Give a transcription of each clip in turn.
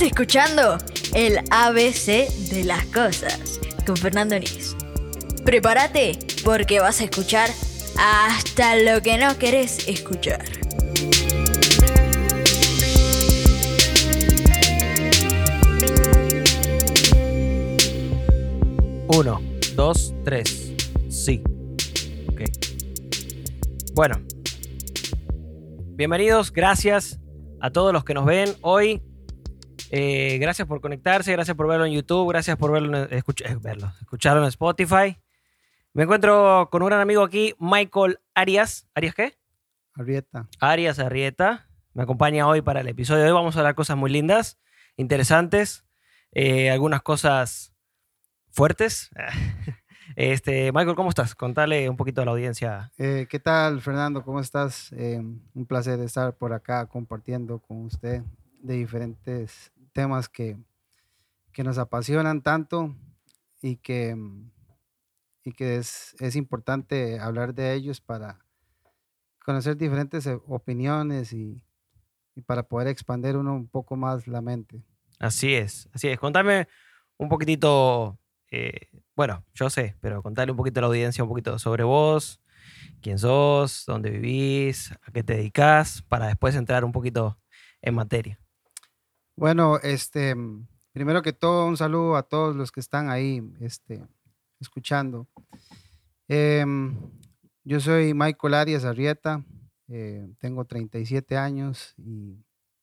Escuchando el ABC de las cosas con Fernando Nis. Prepárate porque vas a escuchar hasta lo que no querés escuchar. Uno, dos, tres. Sí. Ok. Bueno. Bienvenidos, gracias a todos los que nos ven hoy. Eh, gracias por conectarse, gracias por verlo en YouTube, gracias por verlo, en- escuch- eh, verlo, escucharlo en Spotify. Me encuentro con un gran amigo aquí, Michael Arias. ¿Arias qué? Arrieta. Arias Arrieta. Me acompaña hoy para el episodio de hoy. Vamos a hablar cosas muy lindas, interesantes, eh, algunas cosas fuertes. Este, Michael, ¿cómo estás? Contale un poquito a la audiencia. Eh, ¿Qué tal, Fernando? ¿Cómo estás? Eh, un placer estar por acá compartiendo con usted de diferentes temas que, que nos apasionan tanto y que, y que es, es importante hablar de ellos para conocer diferentes eh, opiniones y, y para poder expandir uno un poco más la mente. Así es, así es. Contame un poquitito, eh, bueno, yo sé, pero contale un poquito a la audiencia un poquito sobre vos, quién sos, dónde vivís, a qué te dedicas, para después entrar un poquito en materia. Bueno, este, mm, primero que todo, un saludo a todos los que están ahí, este, escuchando. Em, yo soy Michael Arias Arrieta, eh, tengo 37 años y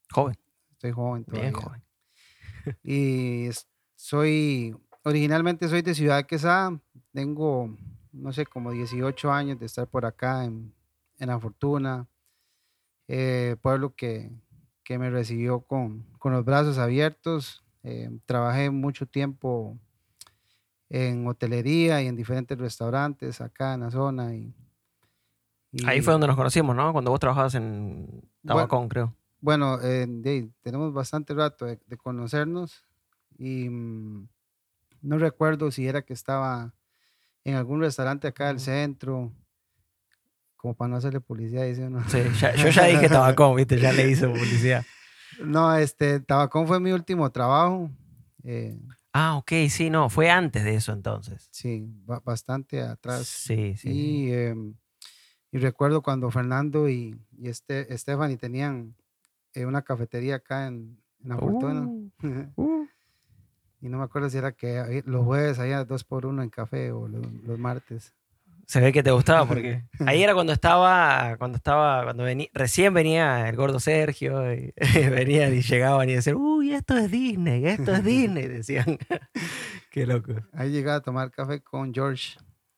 Joven, estoy joven bien todavía. joven. Y soy, originalmente soy de Ciudad Quesada, tengo, no sé, como 18 años de estar por acá en, en La Fortuna, eh, pueblo que, que me recibió con, con los brazos abiertos. eh, trabajé mucho tiempo en hotelería y en diferentes restaurantes acá en la zona. Y, Ahí fue donde nos conocimos, ¿no? Cuando vos trabajabas en Bueno, Tabacón, creo. Bueno, eh, de- tenemos bastante rato de, de conocernos y mm, no recuerdo si era que estaba en algún restaurante acá del centro, como para no hacerle publicidad, dice uno. Sí, ya- yo ya dije Tabacón, ¿viste? Ya le hice publicidad. No, este, Tabacón fue mi último trabajo. eh, Ah, ok, sí, no, fue antes de eso entonces. sí, ba- bastante atrás. Sí, sí. Y, em, y recuerdo cuando Fernando y, y este, Stephanie tenían eh, una cafetería acá en, en La Fortuna. Uh, uh. Y no me acuerdo si era que ahí- los jueves había dos por uno en café o los, los martes. Se ve que te gustaba porque ahí era cuando estaba, cuando estaba, cuando venía, recién venía el gordo Sergio y venían y llegaban y decían, uy, esto es Disney, esto es Disney, decían. Qué loco. Ahí llegaba a tomar café con George.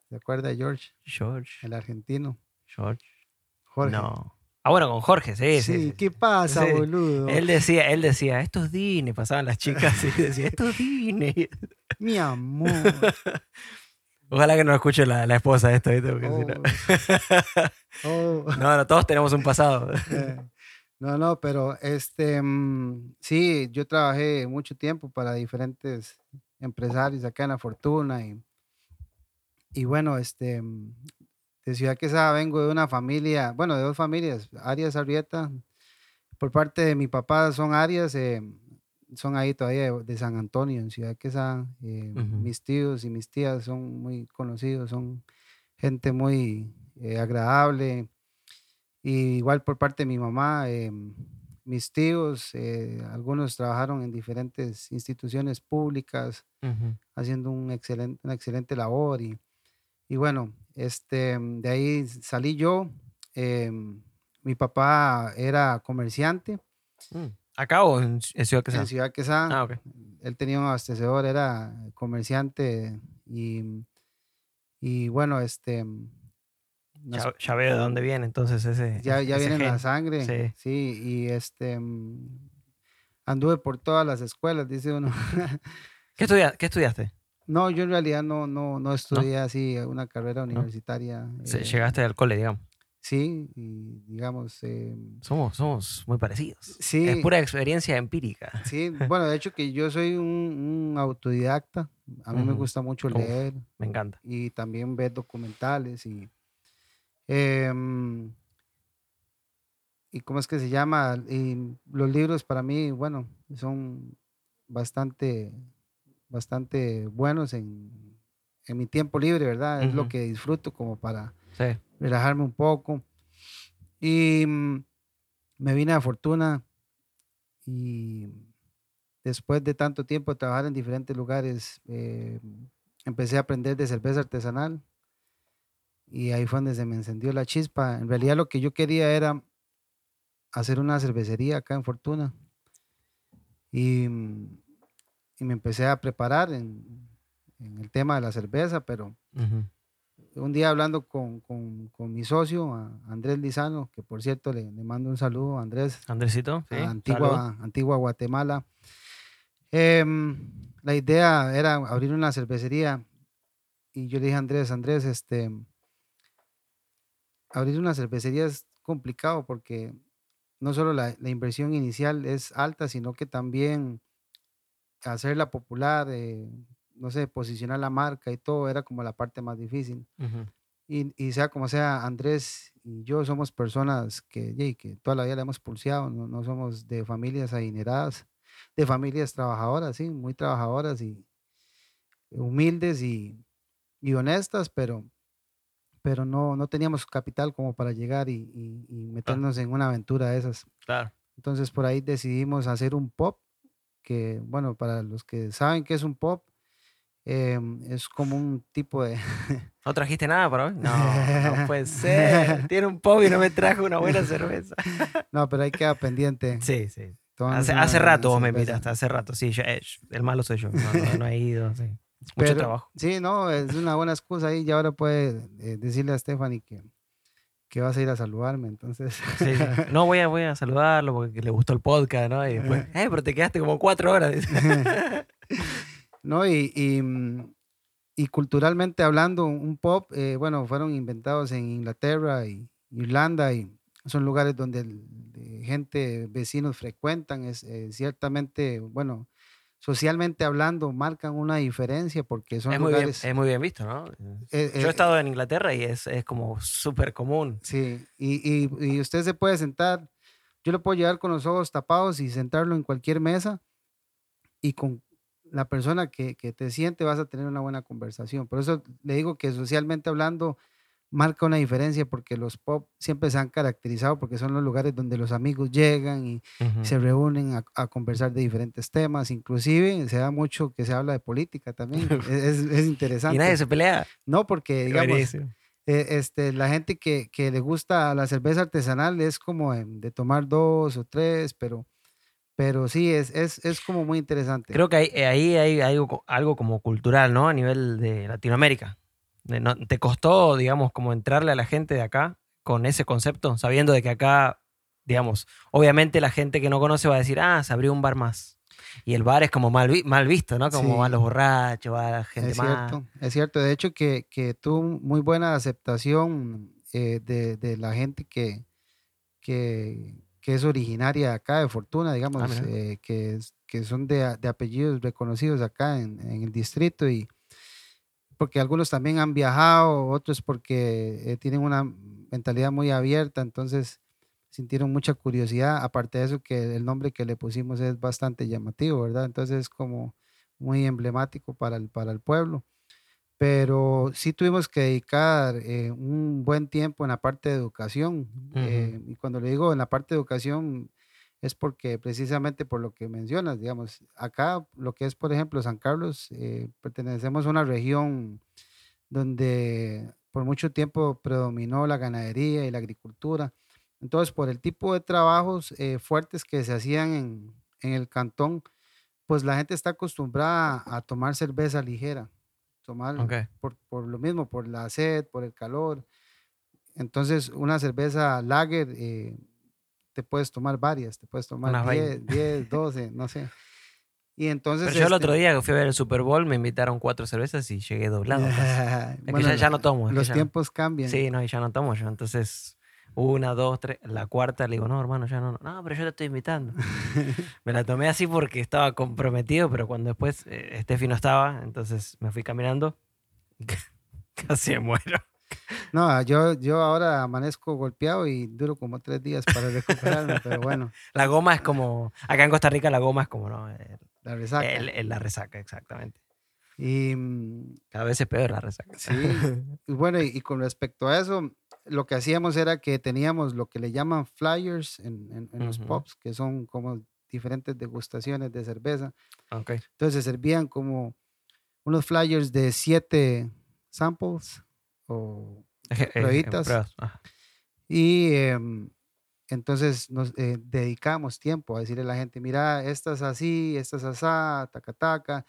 ¿Se acuerda de George? George, El argentino. George. Jorge. No. Ah, bueno, con Jorge, sí, sí. Sí, sí, ¿qué pasa, Sí. boludo? Él decía, él decía, esto es Disney, pasaban las chicas y decía, esto es Disney. Mi amor. Ojalá que no escuche la, la esposa esto, ¿viste? Porque si no- Oh. Oh. no, no, todos tenemos un pasado. Eh, No, no, pero este, mm, sí, yo trabajé mucho tiempo para diferentes empresarios acá en La Fortuna y, y bueno, este, mm, de Ciudad Quesada vengo de una familia, bueno, de dos familias, Arias Arrieta, por parte de mi papá son Arias, eh, son ahí todavía de, de San Antonio, en Ciudad Quesada, eh, Ujú. mis tíos y mis tías son muy conocidos, son gente muy eh, agradable, y igual por parte de mi mamá, em, mis tíos, eh, algunos trabajaron en diferentes instituciones públicas, haciendo un excelente, una excelente labor. Y, y bueno, este, de ahí salí yo. mi papá era comerciante Mm. ¿Acá o en, en Ciudad Quesada? en Ciudad Quesada. Ah, ok. Él tenía un abastecedor, era comerciante y, y bueno, este... Ya, ya veo de dónde viene entonces ese. ya, ya ese viene en la sangre. Sí. Sí. y este anduve por todas las escuelas, dice uno. ¿Qué, estudia- qué estudiaste? no, yo en realidad no, no, no estudié así una carrera universitaria. Se- eh, Llegaste al cole, digamos. Sí, y digamos, eh, Somos, somos muy parecidos. sí, Es pura experiencia empírica. sí, bueno, de hecho que yo soy un, un autodidacta, a mí me gusta mucho Uf. leer Me encanta. y también ver documentales y em, y cómo es que se llama y los libros para mí bueno son bastante, bastante buenos en, en mi tiempo libre, ¿verdad? Es lo que disfruto como para Sí. relajarme un poco. Y mm, me vine a Fortuna y después de tanto tiempo de trabajar en diferentes lugares, eh, empecé a aprender de cerveza artesanal y ahí fue donde se me encendió la chispa. En realidad lo que yo quería era hacer una cervecería acá en Fortuna y, mm, y me empecé a preparar en, en el tema de la cerveza, pero. Un día hablando con, con- con mi socio, Andrés Lizano, que por cierto le, le mando un saludo a Andrés, Andresito, sí. a. Antigua, Antigua Guatemala. Em, la idea era abrir una cervecería y yo le dije a Andrés, Andrés, este, abrir una cervecería es complicado porque no solo la, la inversión inicial es alta, sino que también hacerla popular, eh, no sé, posicionar la marca y todo era como la parte más difícil. Y, y sea como sea, Andrés y yo somos personas que, yey, que toda la vida la hemos pulseado, no, no somos de familias adineradas, de familias trabajadoras, sí, muy trabajadoras y humildes y, y honestas, pero, pero no, no teníamos capital como para llegar y, y- y meternos en una aventura de esas. Claro. Entonces por ahí decidimos hacer un pop, que bueno, para los que saben qué es un pop, em, es como un tipo de... ¿No trajiste nada para hoy? No, no puede ser. Tiene un pop y no me trajo una buena cerveza. No, pero hay que quedar pendiente. Sí, sí. Hace, hace rato vos me invitaste, hace rato. Sí, yo- eh, el malo soy yo. No, no- no he ido, sí. Mucho Pero- trabajo. Sí, no, es una buena excusa ahí y ahora puede eh, decirle a Stephanie que, que vas a ir a saludarme, entonces. Sí, sí. No, voy a, voy a saludarlo porque le gustó el podcast, ¿no? Y después, eh, pero te quedaste como cuatro horas. No, y, y, mm, y culturalmente hablando, un pop, eh, bueno, fueron inventados en Inglaterra y Irlanda y son lugares donde el- gente, vecinos frecuentan, es eh, ciertamente, bueno, socialmente hablando, marcan una diferencia porque son Es muy, bien, lugares... es muy bien visto, ¿no? eh, Yo he estado en Inglaterra y es, es como súper común. Sí, y, y, y usted se puede sentar, yo lo puedo llevar con los ojos tapados y sentarlo en cualquier mesa y con la persona que, que te siente vas a tener una buena conversación. Por eso le digo que socialmente hablando marca una diferencia porque los pop siempre se han caracterizado porque son los lugares donde los amigos llegan y se reúnen a, a conversar de diferentes temas, inclusive se da mucho que se habla de política también, es, es- es interesante. Y nadie se pelea. No, porque digamos, eh, este, la gente que, que le gusta la cerveza artesanal es como de, de tomar dos o tres, pero, pero sí, es, es, es como muy interesante. Creo que ahí, ahí hay algo, algo como cultural, ¿no? A nivel de Latinoamérica. De no- ¿Te costó, digamos, como entrarle a la gente de acá con ese concepto? Sabiendo de que acá, digamos, obviamente la gente que no conoce va a decir, ah, se abrió un bar más. Y el bar es como mal, vi- mal visto, ¿no? Como Sí. van los borrachos, va la gente es más. cierto, es cierto. De hecho, que, que tuvo muy buena aceptación eh, de, de la gente que, que, que es originaria acá de Fortuna, digamos, Ah, mira. eh, que, que son de, de apellidos reconocidos acá en, en el distrito y porque algunos también han viajado, otros porque eh, tienen una mentalidad muy abierta, entonces sintieron mucha curiosidad, aparte de eso que el nombre que le pusimos es bastante llamativo, ¿verdad? Entonces es como muy emblemático para el, para el pueblo. Pero sí tuvimos que dedicar eh, un buen tiempo en la parte de educación. eh, y cuando le digo en la parte de educación es porque precisamente por lo que mencionas, digamos, acá lo que es, por ejemplo, San Carlos, eh, pertenecemos a una región donde por mucho tiempo predominó la ganadería y la agricultura. Entonces, por el tipo de trabajos fuertes que se hacían en, en el cantón, pues la gente está acostumbrada a tomar cerveza ligera, tomar Ok. por, por lo mismo, por la sed, por el calor. Entonces, una cerveza lager, eh, te puedes tomar varias, te puedes tomar Unas 10, 10, 12, no sé. Y entonces... Pero yo el otro este, día que fui a ver el Super Bowl me invitaron cuatro cervezas y llegué doblado. casi. Es que bueno, ya, ya no tomo. es que los ya- tiempos cambian. Sí, no, y ya no tomo yo. Entonces, una, dos, tres, la cuarta le digo, no, hermano, ya no. No, No, pero yo te estoy invitando. me la tomé así porque estaba comprometido, pero cuando después eh, Steffi no estaba, entonces me fui caminando casi me muero. No, yo, yo ahora amanezco golpeado y duro como tres días para recuperarme, pero bueno, La goma es como, acá en Costa Rica la goma es como, ¿no? Eh, La resaca. El- el- la resaca, exactamente. Y mm, Cada vez es peor la resaca. sí, bueno, y, y con respecto a eso, lo que hacíamos era que teníamos lo que le llaman flyers en, en- en los Ujú. pubs, que son como diferentes degustaciones de cerveza. Ok. Entonces se servían como unos flyers de siete samples o eh, Pruebitas. Y em, entonces nos eh, dedicamos tiempo a decirle a la gente, mira, esta es así, esta es asá, taca taca,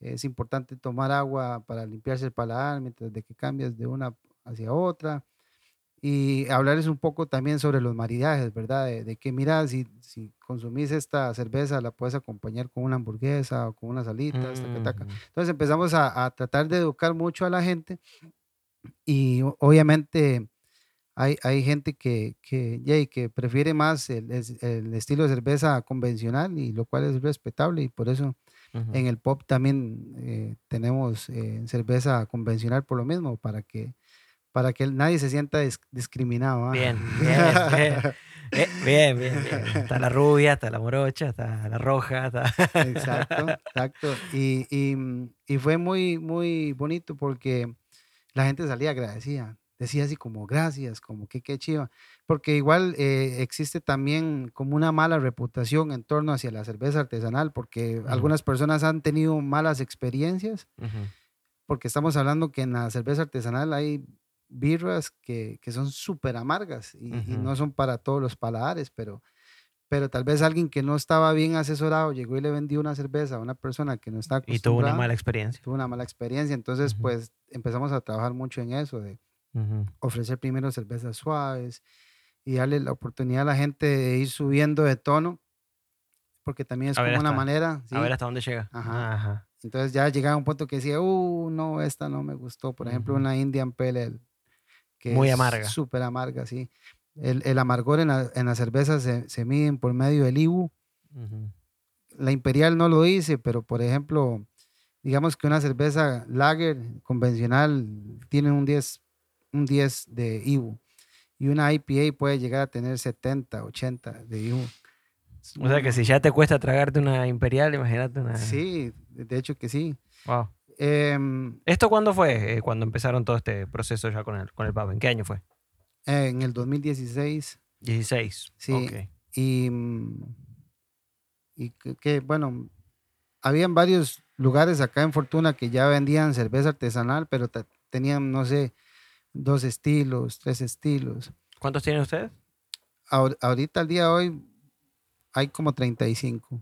es importante tomar agua para limpiarse el paladar mientras de que cambias de una hacia otra. Y hablarles un poco también sobre los maridajes, ¿verdad? De, de que, mira, si, si consumís esta cerveza, la puedes acompañar con una hamburguesa o con unas alitas, taca, taca. Ujú. Entonces empezamos a, a tratar de educar mucho a la gente y obviamente hay, hay gente que, que, yay, que prefiere más el, el estilo de cerveza convencional y lo cual es respetable y por eso en el pop también eh, tenemos eh, cerveza convencional por lo mismo, para que, para que nadie se sienta dis- discriminado. ¿ah? Bien, bien, bien. Eh, bien, bien, bien. Está la rubia, está la morocha, está la roja. Está... Exacto, exacto. Y, y, y fue muy, muy bonito porque la gente salía agradecida. Decía así como gracias, como que qué chiva. Porque igual eh, existe también como una mala reputación en torno hacia la cerveza artesanal, porque algunas personas han tenido malas experiencias, porque estamos hablando que en la cerveza artesanal hay birras que, que son súper amargas y, y Ujú. no son para todos los paladares, pero, pero tal vez alguien que no estaba bien asesorado llegó y le vendió una cerveza a una persona que no está Y tuvo una acostumbrada, mala experiencia. tuvo una mala experiencia. Entonces, Ujú. pues empezamos a trabajar mucho en eso, de Ujú. ofrecer primero cervezas suaves y darle la oportunidad a la gente de ir subiendo de tono, porque también es A como una hasta- manera. A ver ¿sí? hasta dónde llega. Ajá. Ajá. Entonces ya llegaba un punto que decía, uh, no, esta no me gustó. Por ejemplo, una Indian Pale Ale, que Muy amarga. Súper amarga, sí. El, el amargor en la, en la cerveza se, se miden por medio del IBU. Ujú. La Imperial no lo dice, pero por ejemplo, digamos que una cerveza lager convencional tiene un 10, un 10 de IBU y una IPA puede llegar a tener 70, 80 de IBU. O sea que si ya te cuesta tragarte una imperial, imagínate una. Sí, de hecho que sí. Wow. Em, ¿Esto cuándo fue? Eh, cuando empezaron todo este proceso ya con el, con el pub. ¿En qué año fue? en el 2016 16. Sí. Y, y que, que, bueno, habían varios lugares acá en Fortuna que ya vendían cerveza artesanal, pero tenían, no sé, dos estilos, tres estilos. ¿Cuántos tienen ustedes? Ahor- ahorita, al día de hoy, hay como 35.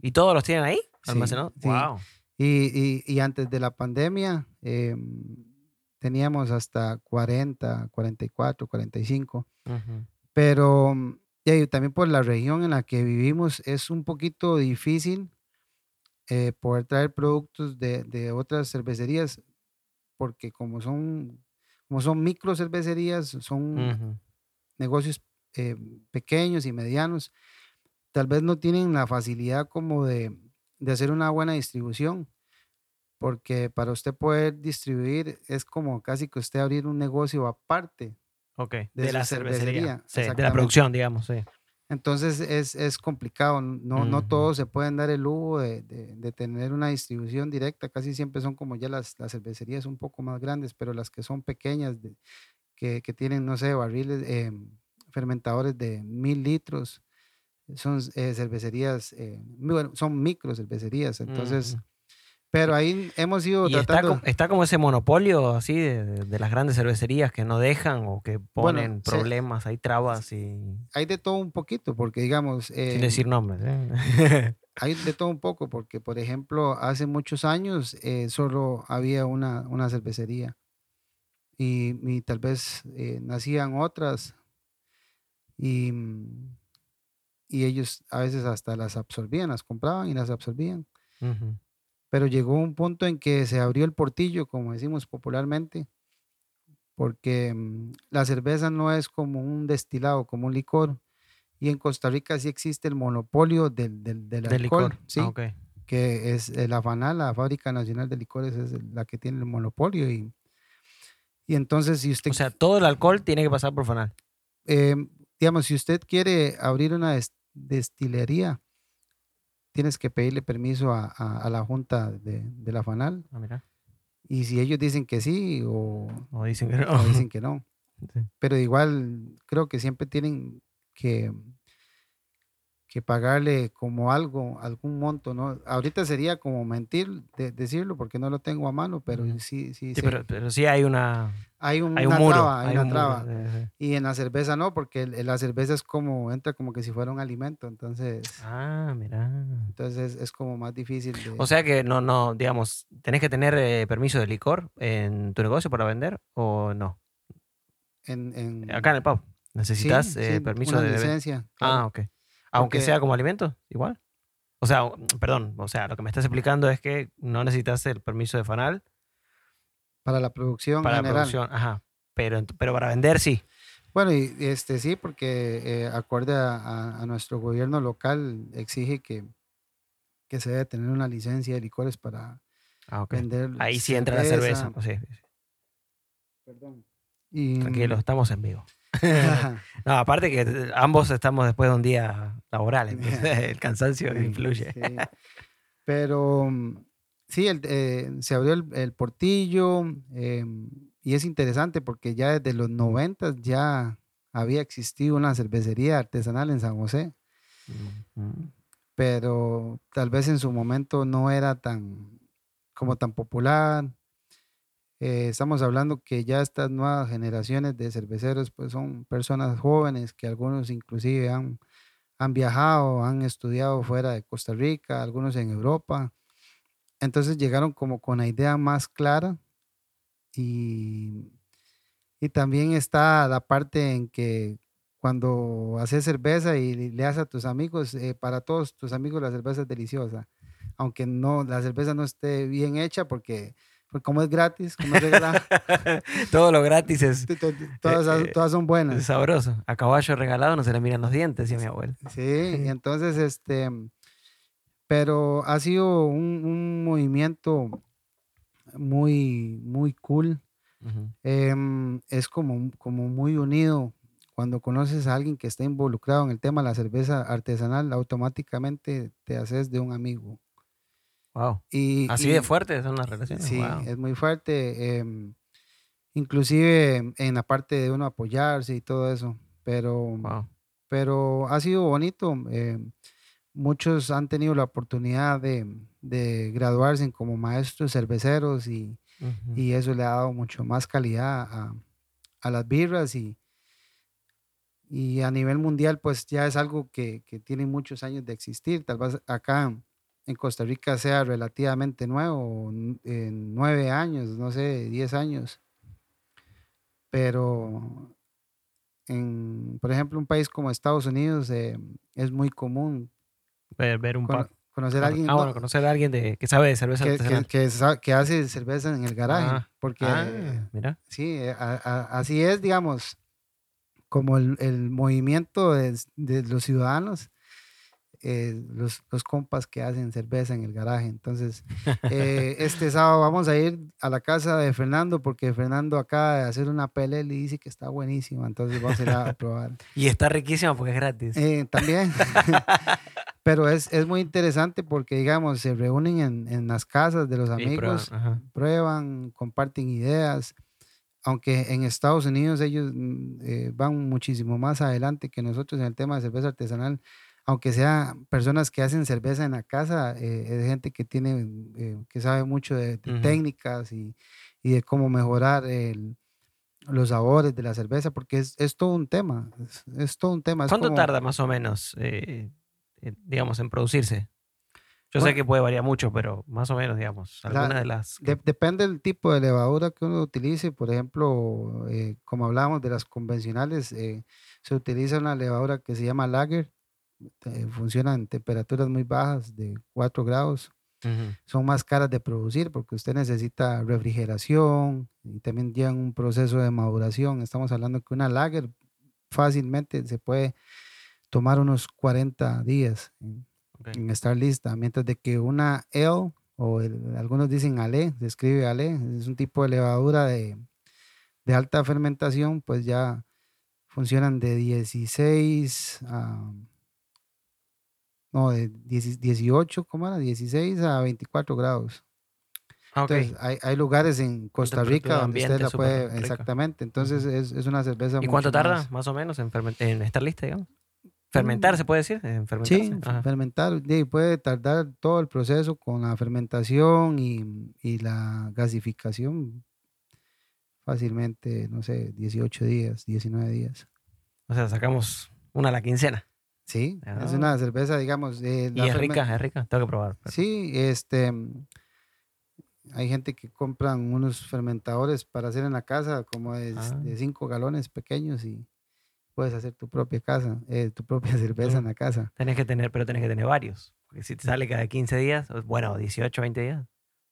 ¿Y todos los tienen ahí? Sí, ¿Almacenados? sí. Wow. Y, y- y antes de la pandemia, em, teníamos hasta 40, 44, 45. Ujú. pero mm, y también por la región en la que vivimos es un poquito difícil eh, poder traer productos de, de otras cervecerías porque como son como son micro cervecerías son negocios eh, pequeños y medianos tal vez no tienen la facilidad como de, de hacer una buena distribución porque para usted poder distribuir es como casi que usted abrir un negocio aparte. De, de la cervecería. cervecería, Sí, de la producción, digamos, sí. Entonces es, es complicado, no, no todos se pueden dar el lujo de, de- de tener una distribución directa, casi siempre son como ya las, las cervecerías un poco más grandes, pero las que son pequeñas, que, que tienen, no sé, barriles, eh, fermentadores de mil litros, son eh, cervecerías, eh, muy bueno, son micro cervecerías, entonces, Ujú. Pero ahí hemos ido Y está, tratando, co- está como ese monopolio así de, de- las grandes cervecerías que no dejan o que Bueno, ponen se- problemas, hay trabas y. hay de todo un poquito, porque digamos... sin eh, decir nombres. ¿eh? Hay de todo un poco, porque por ejemplo, hace muchos años eh, solo había una, una cervecería y, y tal vez eh, nacían otras y, y ellos a veces hasta las absorbían, las compraban y las absorbían. Ujú. Pero llegó un punto en que se abrió el portillo, como decimos popularmente, porque mm, la cerveza no es como un destilado, como un licor. Y en Costa Rica sí existe el monopolio del, del, del alcohol. licor. Sí, Ah, que es la FANAL, la Fábrica Nacional de Licores, es la que tiene el monopolio. Y, y entonces, si usted, O sea, todo el alcohol tiene que pasar por Fanal. eh, digamos, si usted quiere abrir una des- destilería, tienes que pedirle permiso a, a- a la junta de, de la FANAL. Ah, mira. Y si ellos dicen que sí o, O dicen que no. o dicen que no. Sí. Pero igual creo que siempre tienen que, que pagarle como algo, algún monto, ¿no? Ahorita sería como mentir de- decirlo porque no lo tengo a mano, pero sí, sí, Sí, pero, pero sí hay una. hay, un- Hay una un muro. traba, hay hay una un traba. sí, sí. Y en la cerveza no, porque la cerveza es como, entra como que si fuera un alimento, entonces, Ah, mira. entonces es como más difícil de... O sea que no, no, digamos, ¿tenés que tener eh, permiso de licor en tu negocio para vender o no? en, en- Acá en el pub. ¿Necesitas sí, eh, permiso una de licencia. Ah, ok. Aunque Porque- sea como alimento, igual. O sea, perdón, o sea, lo que me estás explicando es que no necesitas el permiso de FANAL Para la producción para la producción, ajá. Pero, pero para vender sí. Bueno, y este sí, porque eh, acorde a, a- a nuestro gobierno local exige que, que se debe tener una licencia de licores para Ah, ok. vender. Ahí sí entra la cerveza. sea, Perdón. Y, tranquilo, estamos en vivo. No, aparte que ambos estamos después de un día laboral, entonces el cansancio Sí, influye. sí. Pero sí, el- eh, se abrió el, el portillo em, y es interesante porque ya desde los 90 ya había existido una cervecería artesanal en San José, pero tal vez en su momento no era tan como tan popular. Eh, estamos hablando que ya estas nuevas generaciones de cerveceros pues son personas jóvenes que algunos inclusive han, han viajado, han estudiado fuera de Costa Rica, algunos en Europa. Entonces llegaron como con la idea más clara y, y también está la parte en que cuando haces cerveza y le das a tus amigos, eh, para todos tus amigos la cerveza es deliciosa, aunque no la cerveza no esté bien hecha porque, porque como es gratis, como es regalada, Todo lo gratis es, to- to- todas, eh, todas son es buenas. sabroso. A caballo regalado no se le miran los dientes, decía mi abuelo. Sí, y entonces, este, pero ha sido un, un movimiento muy, muy cool. Em, es como, como muy unido. Cuando conoces a alguien que está involucrado en el tema de la cerveza artesanal, automáticamente te haces de un amigo. Wow. Y, Así y- de fuertes son las relaciones. Sí, Wow. es muy fuerte. em, inclusive en la parte de uno apoyarse y todo eso. Pero, Wow. pero ha sido bonito. eh, muchos han tenido la oportunidad de, de graduarse como maestros cerveceros y, y eso le ha dado mucho más calidad a, a las birras y, y a nivel mundial pues ya es algo que, que tiene muchos años de existir. Tal vez acá en Costa Rica sea relativamente nuevo, en nueve años, no sé, diez años. Pero en, por ejemplo, un país como Estados Unidos eh, es muy común ver, ver un par. conocer a alguien Ah, no, bueno, conocer a alguien de, que sabe de cerveza que, que- que que hace cerveza en el garaje. Ah, porque Ah, eh, mira. Sí, eh, a- a- así es, digamos, como el, el movimiento de, de los ciudadanos, eh, los, los compas que hacen cerveza en el garaje. Entonces, eh, este sábado vamos a ir a la casa de Fernando porque Fernando acaba de hacer una PLL y dice que está buenísima, entonces vamos a ir a probar. Y está riquísima porque es gratis. Eh, también. Pero es, es muy interesante porque, digamos, se reúnen en, en las casas de los prueban, amigos, ajá. prueban, comparten ideas, aunque en Estados Unidos ellos mm, eh, van muchísimo más adelante que nosotros en el tema de cerveza artesanal, aunque sea personas que hacen cerveza en la casa, eh, es gente que tiene, eh, que sabe mucho de, técnicas y, y de cómo mejorar el- los sabores de la cerveza, porque es, es todo un tema, es, es todo un tema. ¿Cuánto como- tarda más o menos, eh, digamos, en producirse? Yo sé que puede variar mucho, pero más o menos, digamos, La- alguna de las... De- depende del tipo de levadura que uno utilice. Por ejemplo, como hablábamos de las convencionales, se utiliza una levadura que se llama lager. Eh, funciona en temperaturas muy bajas, de 4 grados. Son más caras de producir porque usted necesita refrigeración y también llevan un proceso de maduración. Estamos hablando que una lager fácilmente se puede tomar unos 40 días en, estar lista, mientras de que una ale o el- algunos dicen ale, se escribe ale, es un tipo de levadura de, de alta fermentación, pues ya funcionan de 16 a no, de 10 18, ¿cómo era? 16 a 24 grados. Ah. Entonces, hay, hay lugares en Costa Rica donde usted la puede, exactamente. Entonces, es, es una cerveza ¿Y mucho cuánto tarda, más- más o menos, en, en estar lista, digamos? ¿Fermentar se puede decir? ¿En? Sí, Ajá. fermentar, y puede tardar todo el proceso con la fermentación y, y la gasificación fácilmente, no sé, 18 días, 19 días. O sea, sacamos una a la quincena. Sí, es Ah. una cerveza, digamos, eh, Y es rica, es rica. Tengo que probar. pero- Sí, este, mm, hay gente que compran unos fermentadores para hacer en la casa, como de, Ah. 5 galones pequeños y puedes hacer tu propia casa, eh, tu propia cerveza en la casa. Tenés que tener, pero tenés que tener varios. Porque si te sale cada 15 días, bueno, 18, 20 días,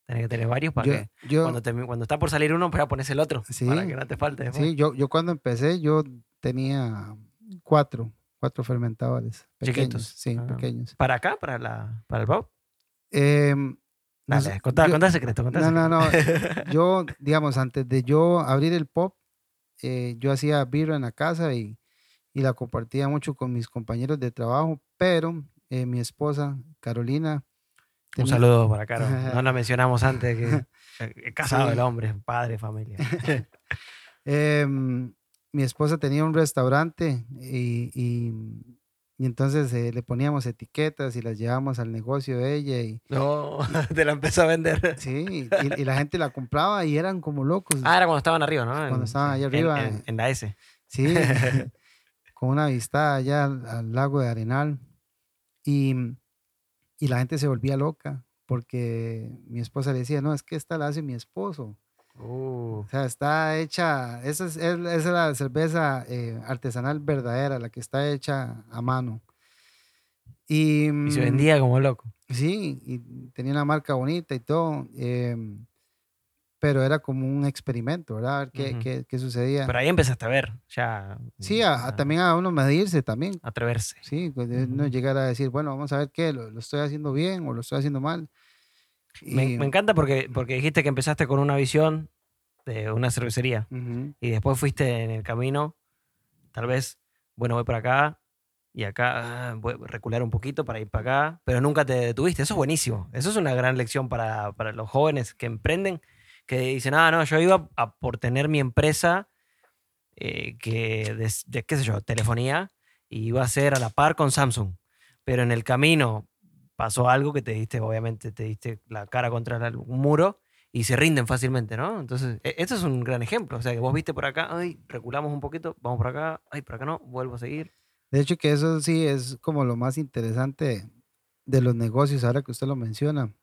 tenés que tener varios para Yo, que yo- cuando, termi- cuando está por salir uno, pues ya pones el otro. Sí, Para que no te falte después. sí, yo, yo cuando empecé, yo tenía cuatro, cuatro fermentadores. Pequeños, Chiquitos. Sí, Ah. pequeños. ¿Para acá? ¿Para, la, para el pop? Em, nos- Dale, contá, yo- contá el secreto. contá No, no, secreto. no. Yo, digamos, antes de yo abrir el pop, eh, yo hacía birra en la casa y, y la compartía mucho con mis compañeros de trabajo, pero eh, mi esposa, Carolina, Un saludo para Caro. No la mencionamos antes que eh, casado Sí. el hombre, padre, familia. em, mi esposa tenía un restaurante y, y- y entonces eh, le poníamos etiquetas y las llevábamos al negocio de ella y No, te la empezó a vender. sí, y, y la gente la compraba y eran como locos. Ah, era cuando estaban arriba, ¿no? Cuando En- estaban allá arriba, En, en la S. Sí, con una vista allá al, al lago de Arenal. Y, y la gente se volvía loca porque mi esposa le decía, no, es que esta la hace mi esposo. Uh, O sea, está hecha, esa es, es- esa es la cerveza eh, artesanal verdadera, la que está hecha a mano. Y, y se mm, vendía como loco. Sí, y tenía una marca bonita y todo. em, pero era como un experimento, ¿verdad? A ver qué, Ujú. qué- qué sucedía. Pero ahí empezaste a ver, ya. Sí, a- a también a uno medirse también. Atreverse. Sí, pues, de no Ujú. llegar a decir, bueno, vamos a ver qué, lo, lo estoy haciendo bien o lo estoy haciendo mal. Me, Y- me encanta porque, porque dijiste que empezaste con una visión de una cervecería y después fuiste en el camino, tal vez, bueno, voy para acá y acá ah, voy a recular un poquito para ir para acá, pero nunca te detuviste. Eso es buenísimo. Eso es una gran lección para, para los jóvenes que emprenden, que dicen, ah, no, yo iba a por tener mi empresa eh, que de, de, qué sé yo, telefonía, y iba a ser a la par con Samsung. Pero en el camino pasó algo que te diste, obviamente, te diste la cara contra un muro y se rinden fácilmente, ¿no? Entonces, e- esto es un gran ejemplo. O sea, que vos viste por acá, ay, reculamos un poquito, vamos por acá, ay, por acá no, vuelvo a seguir. De hecho, que eso sí es como lo más interesante de los negocios, ahora que usted lo menciona.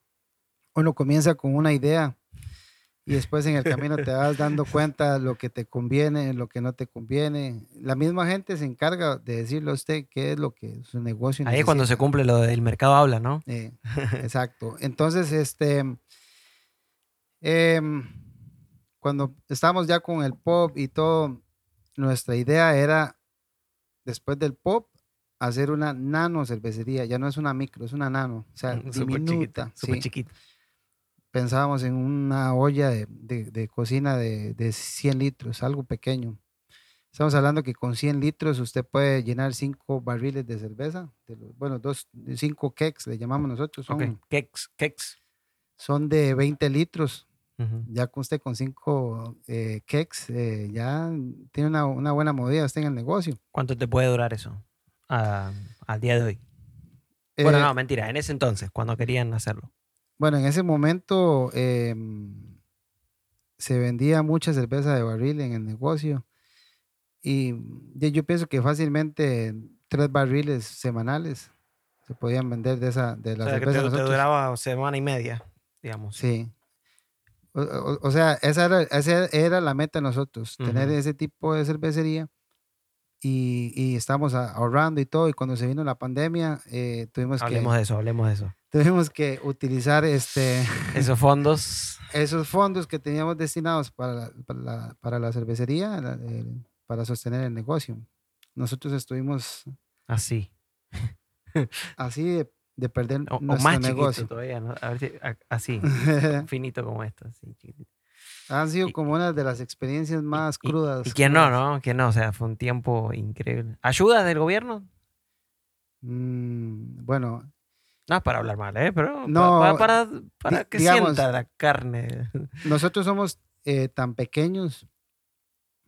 Uno comienza con una idea y después en el camino te vas dando cuenta lo que te conviene, lo que no te conviene. La misma gente se encarga de decirle a usted qué es lo que su negocio Ahí es cuando se cumple lo del mercado habla, ¿no? Eh, exacto. Entonces, este, em, cuando estábamos ya con el pop y todo, nuestra idea era, después del pop, hacer una nano cervecería. Ya no es una micro, es una nano. O sea, Súper chiquita, diminuta. súper sí. chiquita. Pensábamos en una olla de, de- de cocina de, de 100 litros, algo pequeño. Estamos hablando que con 100 litros usted puede llenar cinco barriles de cerveza. los- bueno, dos, cinco kegs le llamamos nosotros. Son, Ok, Kex, kex. son de 20 litros. Ujú. Ya con usted con cinco eh, kegs, eh, ya tiene una, una buena movida usted en el negocio. ¿Cuánto te puede durar eso a- al día de hoy? Bueno, Eh, no, mentira, en ese entonces, cuando querían hacerlo. Bueno, en ese momento em, se vendía mucha cerveza de barril en el negocio y yo, yo pienso que fácilmente tres barriles semanales se podían vender de esa de la O sea, que te, te duraba semana y media, digamos. Sí. O, o- o sea, esa era, esa era la meta de nosotros, tener ese tipo de cervecería y, y estamos ahorrando y todo y cuando se vino la pandemia eh, tuvimos, que, Hablemos de eso, hablemos de eso. Tuvimos que utilizar este... Esos fondos, esos fondos que teníamos destinados para la, para la, para la cervecería, la- el- para sostener el negocio. Nosotros estuvimos así. así de, de perder O, o nuestro más chiquito negocio. todavía, ¿no? A ver si- a- así, finito como esto. Así, chiquitito. Han sido Y- como una de las experiencias más Y- crudas. Y quién no, crudas. ¿no? Quién no, o sea, fue un tiempo increíble. ¿Ayudas del gobierno? Mm, bueno, No para hablar mal, ¿eh? Pero No, pa- para, para que digamos- sienta la carne. nosotros somos eh, tan pequeños.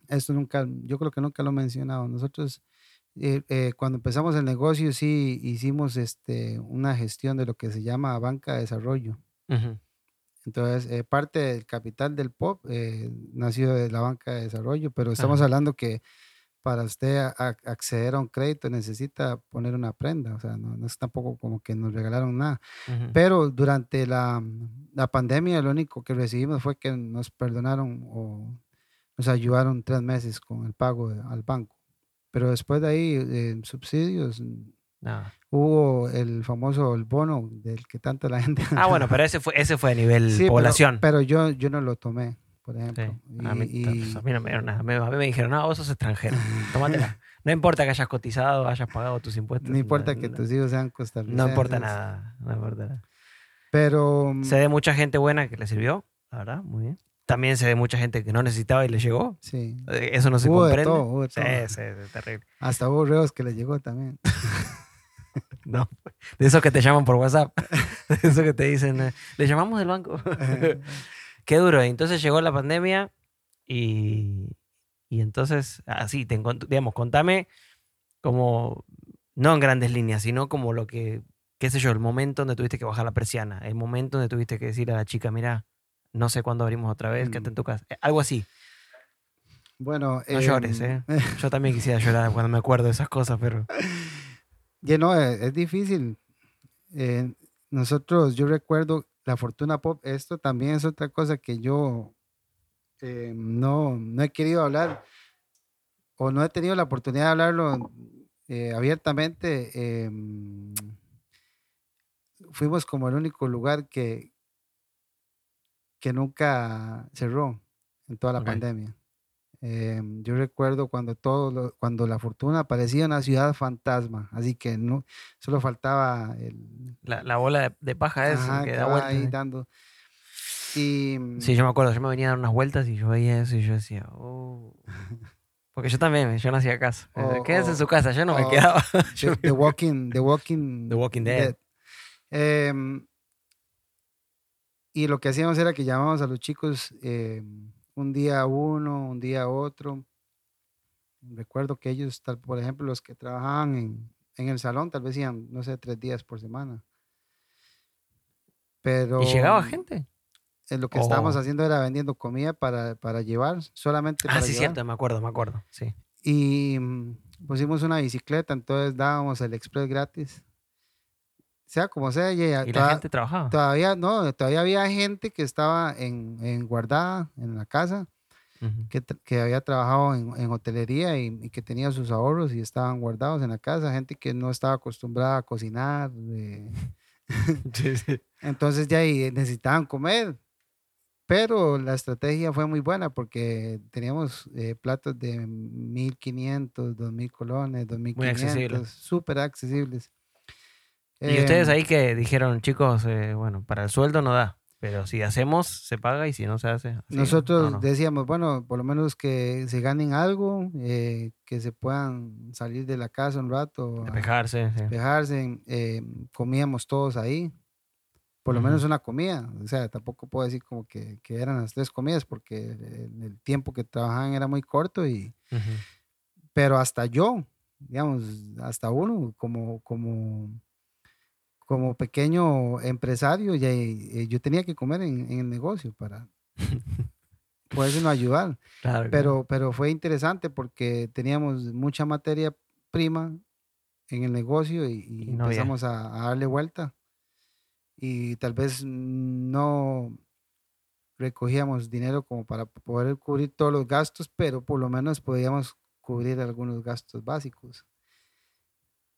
Esto nunca, yo creo que nunca lo he mencionado. Nosotros, eh, eh, cuando empezamos el negocio, sí hicimos este, una gestión de lo que se llama banca de desarrollo. Entonces, parte del capital del POP nació de la banca de desarrollo, pero estamos hablando que para usted a- a- acceder a un crédito necesita poner una prenda, o sea, no, no es tampoco como que nos regalaron nada. Ujú. Pero durante la, la pandemia lo único que recibimos fue que nos perdonaron o nos ayudaron tres meses con el pago de- al banco. Pero después de ahí, eh, subsidios, mm, Nada. hubo el famoso el bono del que tanto la gente... Ah, bueno, pero ese fue, ese fue a nivel Sí, pero- población. Pero, yo, yo no lo tomé, por Sí. ejemplo. A, mí, Y- a mí no me dieron nada. A mí, a mí me dijeron, no, vos sos extranjero. Tómatela. No importa que hayas cotizado, hayas pagado tus impuestos. no importa no- que no- tus hijos sean costarricenses. No importa nada. No importa nada. Pero Sé de mucha gente buena que le sirvió, la verdad, muy bien. También sé de mucha gente que no necesitaba y le llegó. sí, Eh, Eso no se Hubo de comprende. todo, hubo de sí, todo. sí, es terrible. hasta hubo reos que le llegó también. No, de esos que te llaman por WhatsApp. De esos que te dicen, eh, le llamamos del banco. Qué duro. Entonces llegó la pandemia y, y entonces, así, te digamos, contame como, no en grandes líneas, sino como lo que, qué sé yo, el momento donde tuviste que bajar la persiana, el momento donde tuviste que decir a la chica, mira, no sé cuándo abrimos otra vez, quédate en Mm. tu casa. Eh, Algo así. Bueno, No llores, em, ¿eh? Yo también quisiera llorar cuando me acuerdo de esas cosas, pero... Ya no, es, es difícil. Eh, nosotros, yo recuerdo la Fortuna Pop, esto también es otra cosa que yo eh, no, no he querido hablar o no he tenido la oportunidad de hablarlo eh, abiertamente. em, fuimos como el único lugar que, que nunca cerró en toda la pandemia. Em, yo recuerdo cuando todo lo- cuando la fortuna parecía una ciudad fantasma, así que no solo faltaba el La, la bola de, de paja es ajá, que que da vueltas. ahí ¿eh? dando. Y Sí, yo me acuerdo, yo me venía a dar unas vueltas y yo veía eso y yo decía, oh. Porque yo también, yo no hacía caso. Me decía, O- Quédese en o- su casa, yo no me o- quedaba. The, The Walking, The Walking, The Walking Dead. Em, y lo que hacíamos era que llamábamos a los chicos em, un día uno, un día otro. Recuerdo que ellos, tal, por ejemplo, los que trabajaban en, en el salón, tal vez iban, no sé, tres días por semana. Pero ¿Y llegaba gente? eh, lo que estábamos Oh. haciendo era vendiendo comida para, para llevar, solamente Ah, para sí, llevar. cierto, me acuerdo, me acuerdo. Sí. Y mm, pusimos una bicicleta, entonces dábamos el express gratis. Sea como sea, ya- Y la toda- gente trabajaba. todavía no, todavía había gente que estaba en, en guardada en la casa, Ujú. que, tra- que había trabajado en, en hotelería y, y que tenía sus ahorros y estaban guardados en la casa, gente que no estaba acostumbrada a cocinar. eh, Sí, sí. entonces ya necesitaban comer. Pero la estrategia fue muy buena porque teníamos eh, platos de 1500, 2000 colones, accesible. 2500, súper accesibles. Y ustedes Em, ahí que dijeron, chicos, eh, bueno, para el sueldo no da, pero si hacemos, se paga y si no se hace. así, ¿no? Nosotros No, no. decíamos, bueno, por lo menos que se ganen algo, eh, que se puedan salir de la casa un rato, a Despejarse, sí. despejarse. eh, comíamos todos ahí, por lo menos una comida. O sea, tampoco puedo decir como que, que eran las tres comidas porque el, el tiempo que trabajaban era muy corto, y, Ujú. pero hasta yo, digamos, hasta uno como, como, como pequeño empresario, ya, eh, yo tenía que comer en, en el negocio para poderse ayudar. Claro, claro. Pero, pero fue interesante porque teníamos mucha materia prima en el negocio y, y Y no empezamos a, a darle vuelta. Y tal vez no recogíamos dinero como para poder cubrir todos los gastos, pero por lo menos podíamos cubrir algunos gastos básicos.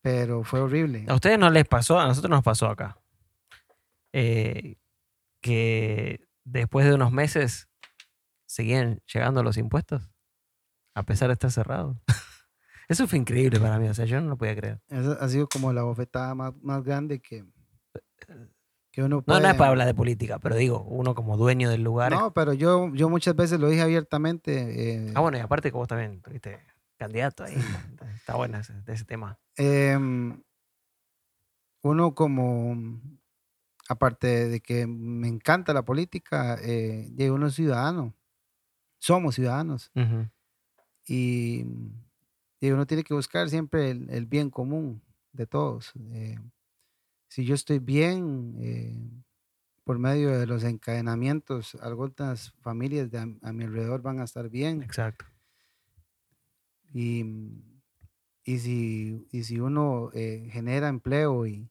Pero fue horrible. ¿A ustedes no les pasó? A nosotros nos pasó acá. Eh, que después de unos meses seguían llegando los impuestos, a pesar de estar cerrado. Eso fue increíble para mí, o sea, yo no lo podía creer. Ha sido como la bofetada más, más grande que, que uno No, puede... no es para hablar de política, pero digo, uno como dueño del lugar. No, pero yo, yo muchas veces lo dije abiertamente. eh, Ah, bueno, y aparte que vos también tuviste candidato ahí. Está buena ese, ese tema. em, uno como, aparte de que me encanta la política, eh, de uno es ciudadano, somos ciudadanos y, y uno tiene que buscar siempre el, el bien común de todos. eh, si yo estoy bien, eh, por medio de los encadenamientos, algunas familias de a, a mi alrededor van a estar bien. Exacto. Y, y, si, y si uno eh, genera empleo y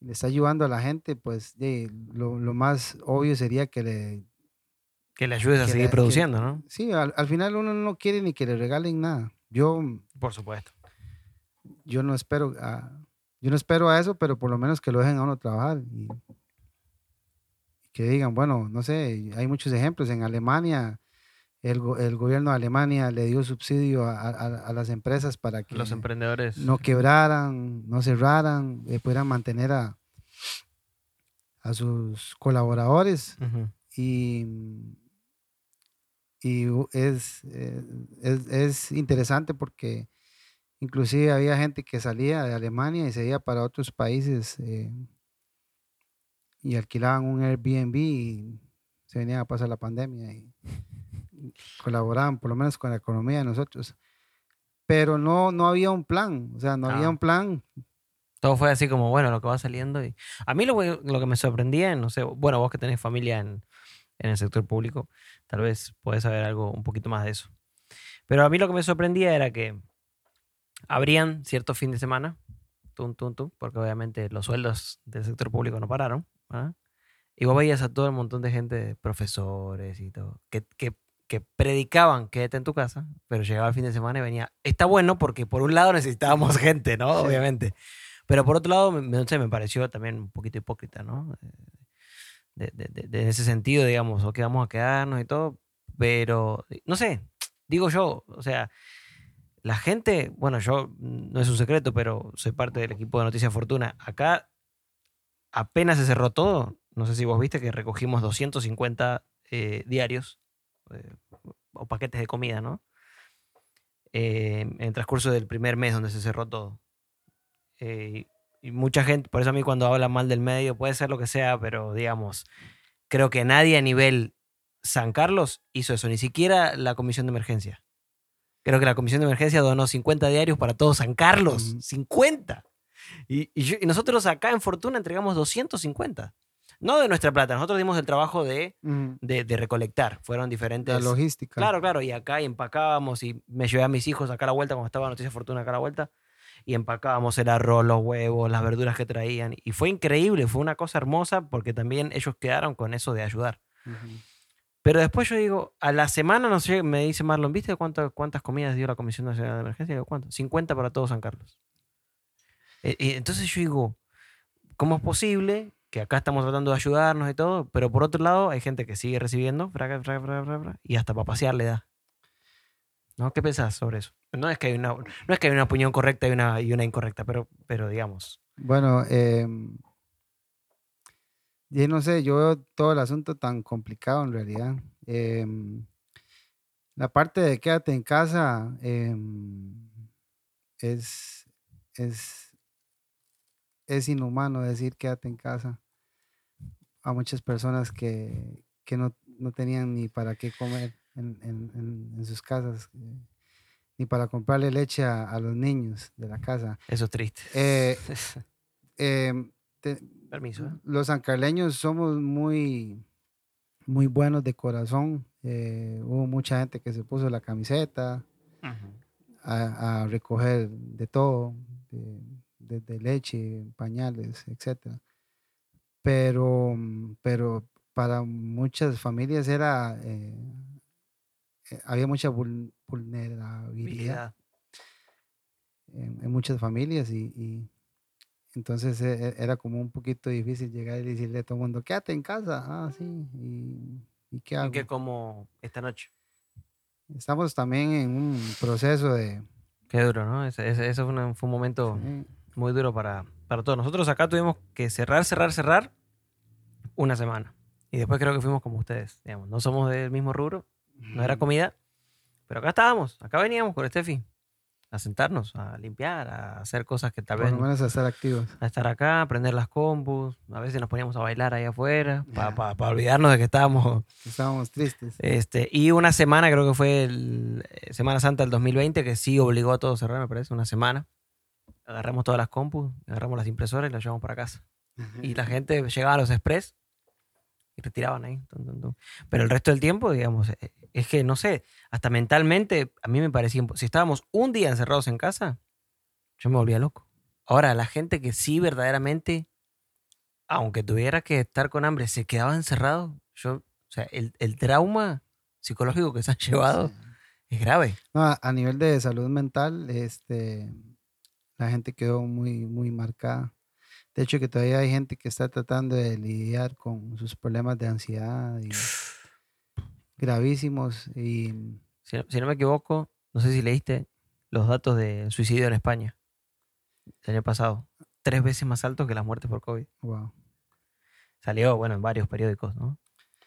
le está ayudando a la gente, pues lo, lo más obvio sería que le... Que le ayudes a seguir le- que- produciendo, ¿no? Sí, al, al final uno no quiere ni que le regalen nada. Yo, Por supuesto. yo no espero a, yo no espero a eso, pero por lo menos que lo dejen a uno trabajar y que digan, bueno, no sé, hay muchos ejemplos. En Alemania, el, el gobierno de Alemania le dio subsidio a, a- a las empresas para que Los emprendedores. no quebraran, no cerraran, eh, pudieran mantener a, a sus colaboradores y, y u- es, eh, es, es interesante porque inclusive había gente que salía de Alemania y se iba para otros países eh, y alquilaban un Airbnb y se venían a pasar la pandemia y colaboraban por lo menos con la economía de nosotros. Pero no, no había un plan, o sea, no había Ah. un plan. Todo fue así como, bueno, lo que va saliendo. Y... A mí lo, que- lo que me sorprendía, no sé, bueno, vos que tenés familia en, en el sector público, tal vez podés saber algo un poquito más de eso. Pero a mí lo que me sorprendía era que abrían cierto fin de semana, tum, tum, tum, porque obviamente los sueldos del sector público no pararon. ¿ah? Y vos veías a todo el montón de gente, profesores y todo, que, que, que predicaban quédate en tu casa, pero llegaba el fin de semana y venía. Está bueno porque por un lado necesitábamos gente, ¿no? Sí. Obviamente. Pero por otro lado, me, no sé, me pareció también un poquito hipócrita, ¿no? De, de- de- de- en ese sentido, digamos, ok, vamos a quedarnos y todo, pero no sé, digo yo, o sea, la gente, bueno, yo mm, no es un secreto, pero soy parte del equipo de Noticias Fortuna. Acá apenas se cerró todo. No sé si vos viste que recogimos 250 eh, diarios eh, o paquetes de comida, ¿no? Eh, en el transcurso del primer mes donde se cerró todo. Y mucha gente, por eso a mí cuando habla mal del medio, puede ser lo que sea, pero digamos, creo que nadie a nivel San Carlos hizo eso, ni siquiera la comisión de emergencia. Creo que la comisión de emergencia donó 50 diarios para todo San Carlos. Ujú. 50. Y, y yo- y nosotros acá en Fortuna entregamos 250. No de nuestra plata, nosotros dimos el trabajo de, de, de recolectar. Fueron diferentes. La logística. Claro, claro. Y acá y empacábamos y me llevé a mis hijos acá a la vuelta cuando estaba Noticias Fortuna acá a la vuelta. Y empacábamos el arroz, los huevos, las verduras que traían. Y fue increíble, fue una cosa hermosa porque también ellos quedaron con eso de ayudar. Pero después yo digo, a la semana, no sé, me dice Marlon, ¿viste cuánto- cuántas comidas dio la Comisión Nacional de Emergencia? Digo, ¿cuánto? 50 para todo San Carlos. Y entonces yo digo, ¿cómo es posible que acá estamos tratando de ayudarnos y todo, pero por otro lado hay gente que sigue recibiendo, y hasta para pasear le da? ¿No? ¿Qué pensás sobre eso? No es que hay una, no es que hay una opinión correcta y una, y una incorrecta, pero, pero digamos. Bueno, em, yo no sé, yo veo todo el asunto tan complicado en realidad. Em, la parte de quédate en casa em, es, es, es inhumano decir quédate en casa a muchas personas que, que no, no tenían ni para qué comer en, en- sus casas, eh, ni para comprarle leche a, a los niños de la casa. Eso es triste. Eh, em, te- Permiso. ¿eh? los sancarleños somos muy, muy buenos de corazón. eh, hubo mucha gente que se puso la camiseta a, a recoger de todo, de- desde leche, pañales, etcétera. Pero, mm, pero para muchas familias era, eh, eh, había mucha vul- vulnerabilidad en, en muchas familias y, y entonces e- e- era como un poquito difícil llegar y decirle a todo el mundo, quédate en casa. Ah, sí. ¿Y, y qué ¿Y hago? qué como esta noche? Estamos también en un proceso de... Qué duro, ¿no? Ese, ese- ese fue, una- fue un momento muy duro para, para todos. Nosotros acá tuvimos que cerrar, cerrar, cerrar una semana. Y después creo que fuimos como ustedes, digamos. No somos del mismo rubro, no era comida, pero acá estábamos, acá veníamos con Steffi a a sentarnos, a limpiar, a hacer cosas que tal Por vez lo menos a estar activos. a estar acá, a prender las compus, a veces nos poníamos a bailar ahí afuera para olvidarnos de que estábamos Estábamos tristes. este, y una semana, creo que fue el, eh, Semana Santa del 2020, que sí obligó a todos a cerrar, me parece, una semana. Agarramos todas las compus, agarramos las impresoras y las llevamos para casa. Y la gente llegaba a los express y retiraban ahí. tum, tum, tum. Pero el resto del tiempo, digamos, eh, es que no sé, hasta mentalmente a mí me parecía, si estábamos un día encerrados en casa, yo me volvía loco. Ahora, la gente que sí verdaderamente, aunque tuviera que estar con hambre, se quedaba encerrado, yo, o sea, el, el trauma psicológico que se han llevado es grave. No, a, a nivel de salud mental, este, la gente quedó muy, muy marcada. De hecho, que todavía hay gente que está tratando de lidiar con sus problemas de ansiedad y gravísimos. Y Si no, si no me equivoco, no sé si leíste los datos de suicidio en España el año pasado. Tres veces más altos que las muertes por COVID. wow. Salió, bueno, en varios periódicos, ¿no?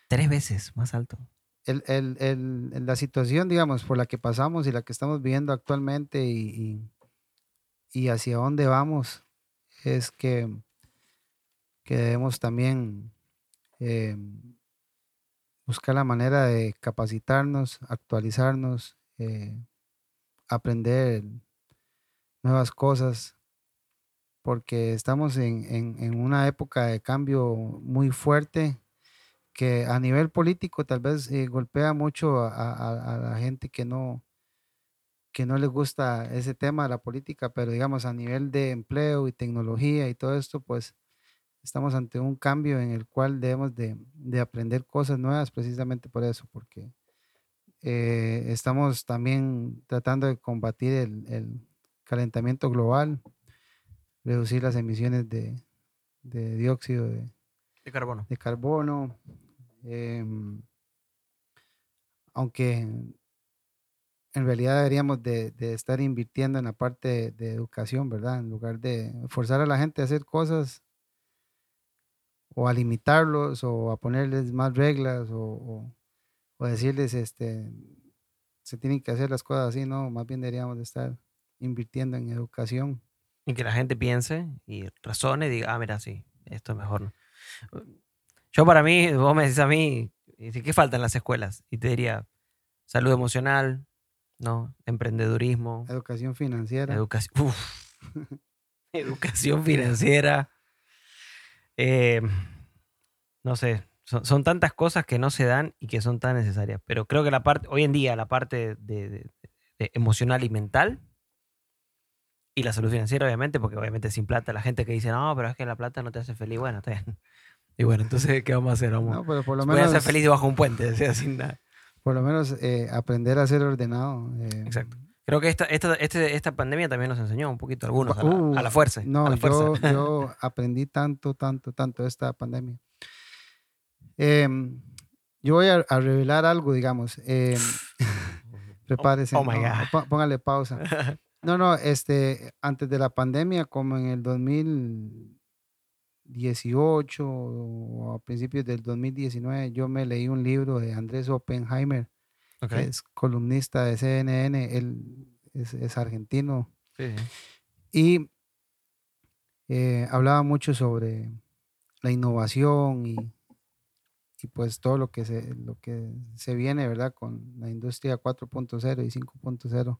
Tres veces más alto. El, el- el- el- la situación, digamos, por la que pasamos y la que estamos viviendo actualmente y, y- y hacia dónde vamos es que, que debemos también eh, buscar la manera de capacitarnos, actualizarnos, eh, aprender nuevas cosas, porque estamos en, en- una época de cambio muy fuerte que a nivel político tal vez eh, golpea mucho a- a la gente que no, que no les gusta ese tema de la política, pero digamos a nivel de empleo y tecnología y todo esto, pues estamos ante un cambio en el cual debemos de, de aprender cosas nuevas precisamente por eso, porque eh, estamos también tratando de combatir el, el calentamiento global, reducir las emisiones de, de dióxido de, De carbono. de carbono, em, aunque en realidad deberíamos de, de estar invirtiendo en la parte de, de educación, ¿verdad? En lugar de forzar a la gente a hacer cosas o a limitarlos o a ponerles más reglas o, o- o decirles, este, se tienen que hacer las cosas así, no, más bien deberíamos de estar invirtiendo en educación. Y que la gente piense y razone y diga, ah, mira, sí, esto es mejor. ¿no?". Yo para mí, vos me decís a mí, ¿qué falta en las escuelas? Y te diría, salud emocional, ¿no? Emprendedurismo, Educación financiera. educación, uf, educación financiera. eh, no sé, son, son tantas cosas que no se dan y que son tan necesarias. Pero creo que la parte, hoy en día, la parte de, de- de emocional y mental y la salud financiera, obviamente, porque obviamente sin plata, la gente que dice, no, pero es que la plata no te hace feliz. Bueno, está bien. Y bueno, entonces, ¿qué vamos a hacer? Vamos, No, pero por lo voy a menos, ser feliz debajo de un puente, o sea, sin nada. Por lo menos eh, aprender a ser ordenado. eh, Exacto. Creo que esta, esta, este- esta pandemia también nos enseñó un poquito, algunos, a la, Uh, a la fuerza. No, a la fuerza. yo, yo aprendí tanto, tanto, tanto esta pandemia. Em, yo voy a, a revelar algo, digamos. em, prepárese. oh my no, God. pó- póngale pausa. No, no, este, antes de la pandemia, como en el 2018 o a principios del 2019, yo me leí un libro de Andrés Oppenheimer, que es columnista de CNN, él es, es argentino, sí. y eh, hablaba mucho sobre la innovación y, y pues todo lo que se, lo que se viene, ¿verdad? Con la industria 4.0 y 5.0.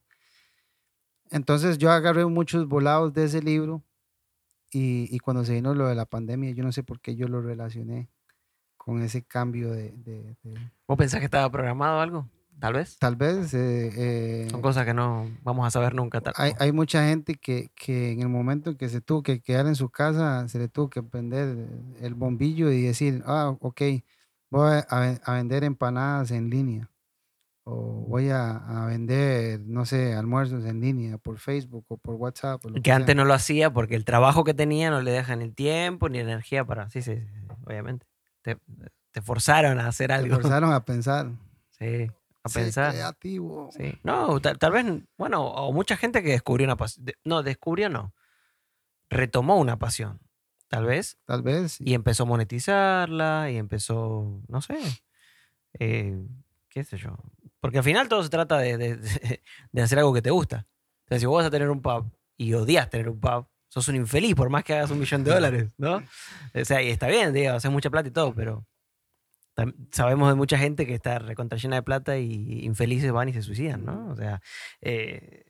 Entonces yo agarré muchos volados de ese libro y, y cuando se vino lo de la pandemia, yo no sé por qué yo lo relacioné con ese cambio de... de- de- ¿Vos pensás que estaba programado algo? Tal vez. tal vez... eh, Son eh, cosas que no vamos a saber nunca. Tal, hay, hay mucha gente que, que en el momento en que se tuvo que quedar en su casa, se le tuvo que prender el bombillo y decir, ah, ok, voy a vender empanadas en línea. O voy a, a vender, no sé, almuerzos en línea por Facebook o por WhatsApp. o que que sea". antes no lo hacía porque el trabajo que tenía no le dejan el tiempo ni energía para. Sí, sí, sí, obviamente. Te, te forzaron a hacer Te algo. forzaron a pensar. Sí, a "Sé pensar. creativo. Sí. No, tal, tal vez, bueno, o mucha gente que descubrió una pasión. No, descubrió no. Retomó una pasión, tal vez, Tal vez. sí. y empezó a monetizarla y empezó, no sé, eh, qué sé yo. Porque al final todo se trata de, de- hacer algo que te gusta. sea, si vos vas a tener un pub y odias tener un pub, sos un infeliz por más que hagas un millón de dólares, ¿no? O sea, y está bien, digo, haces mucha plata y todo, pero sabemos de mucha gente que está recontra llena de plata y infelices van y se suicidan, ¿no? O sea, eh,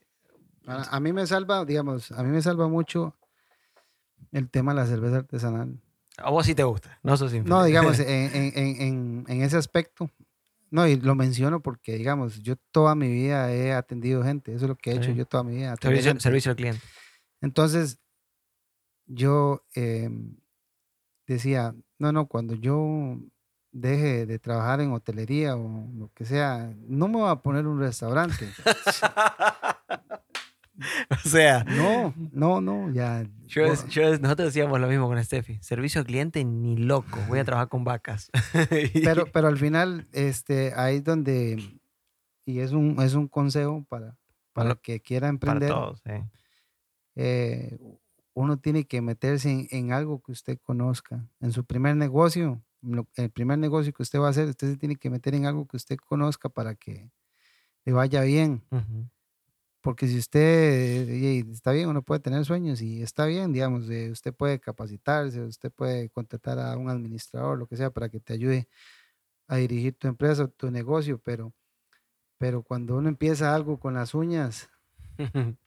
A, a mí me salva, digamos, a mí me salva mucho el tema de la cerveza artesanal. a vos sí te gusta, no sos infeliz. No, digamos, en- en- en- en ese aspecto. No, y lo menciono porque, digamos, yo toda mi vida he atendido gente. Eso es lo que he hecho Sí. yo toda mi vida. servicio, servicio al cliente. Entonces, yo em, decía, no, no, cuando yo deje de trabajar en hotelería o lo que sea, no me voy a poner un restaurante. o sea, No, no, no, ya. yo, no, yo- nosotros decíamos lo mismo con Steffi. Servicio al cliente ni loco, voy a trabajar con vacas. Pero, pero al final, este, ahí es donde, y es un, es un consejo para, para Para- el que quiera para emprender, todos, sí. eh, uno tiene que meterse en, en algo que usted conozca. En su primer negocio, lo- el primer negocio que usted va a hacer, usted se tiene que meter en algo que usted conozca para que le vaya bien. Ujú. Porque si usted, está bien, uno puede tener sueños y está bien, digamos, eh, usted puede capacitarse, usted puede contratar a un administrador, lo que sea, para que te ayude a dirigir tu empresa, tu negocio, pero, pero cuando uno empieza algo con las uñas,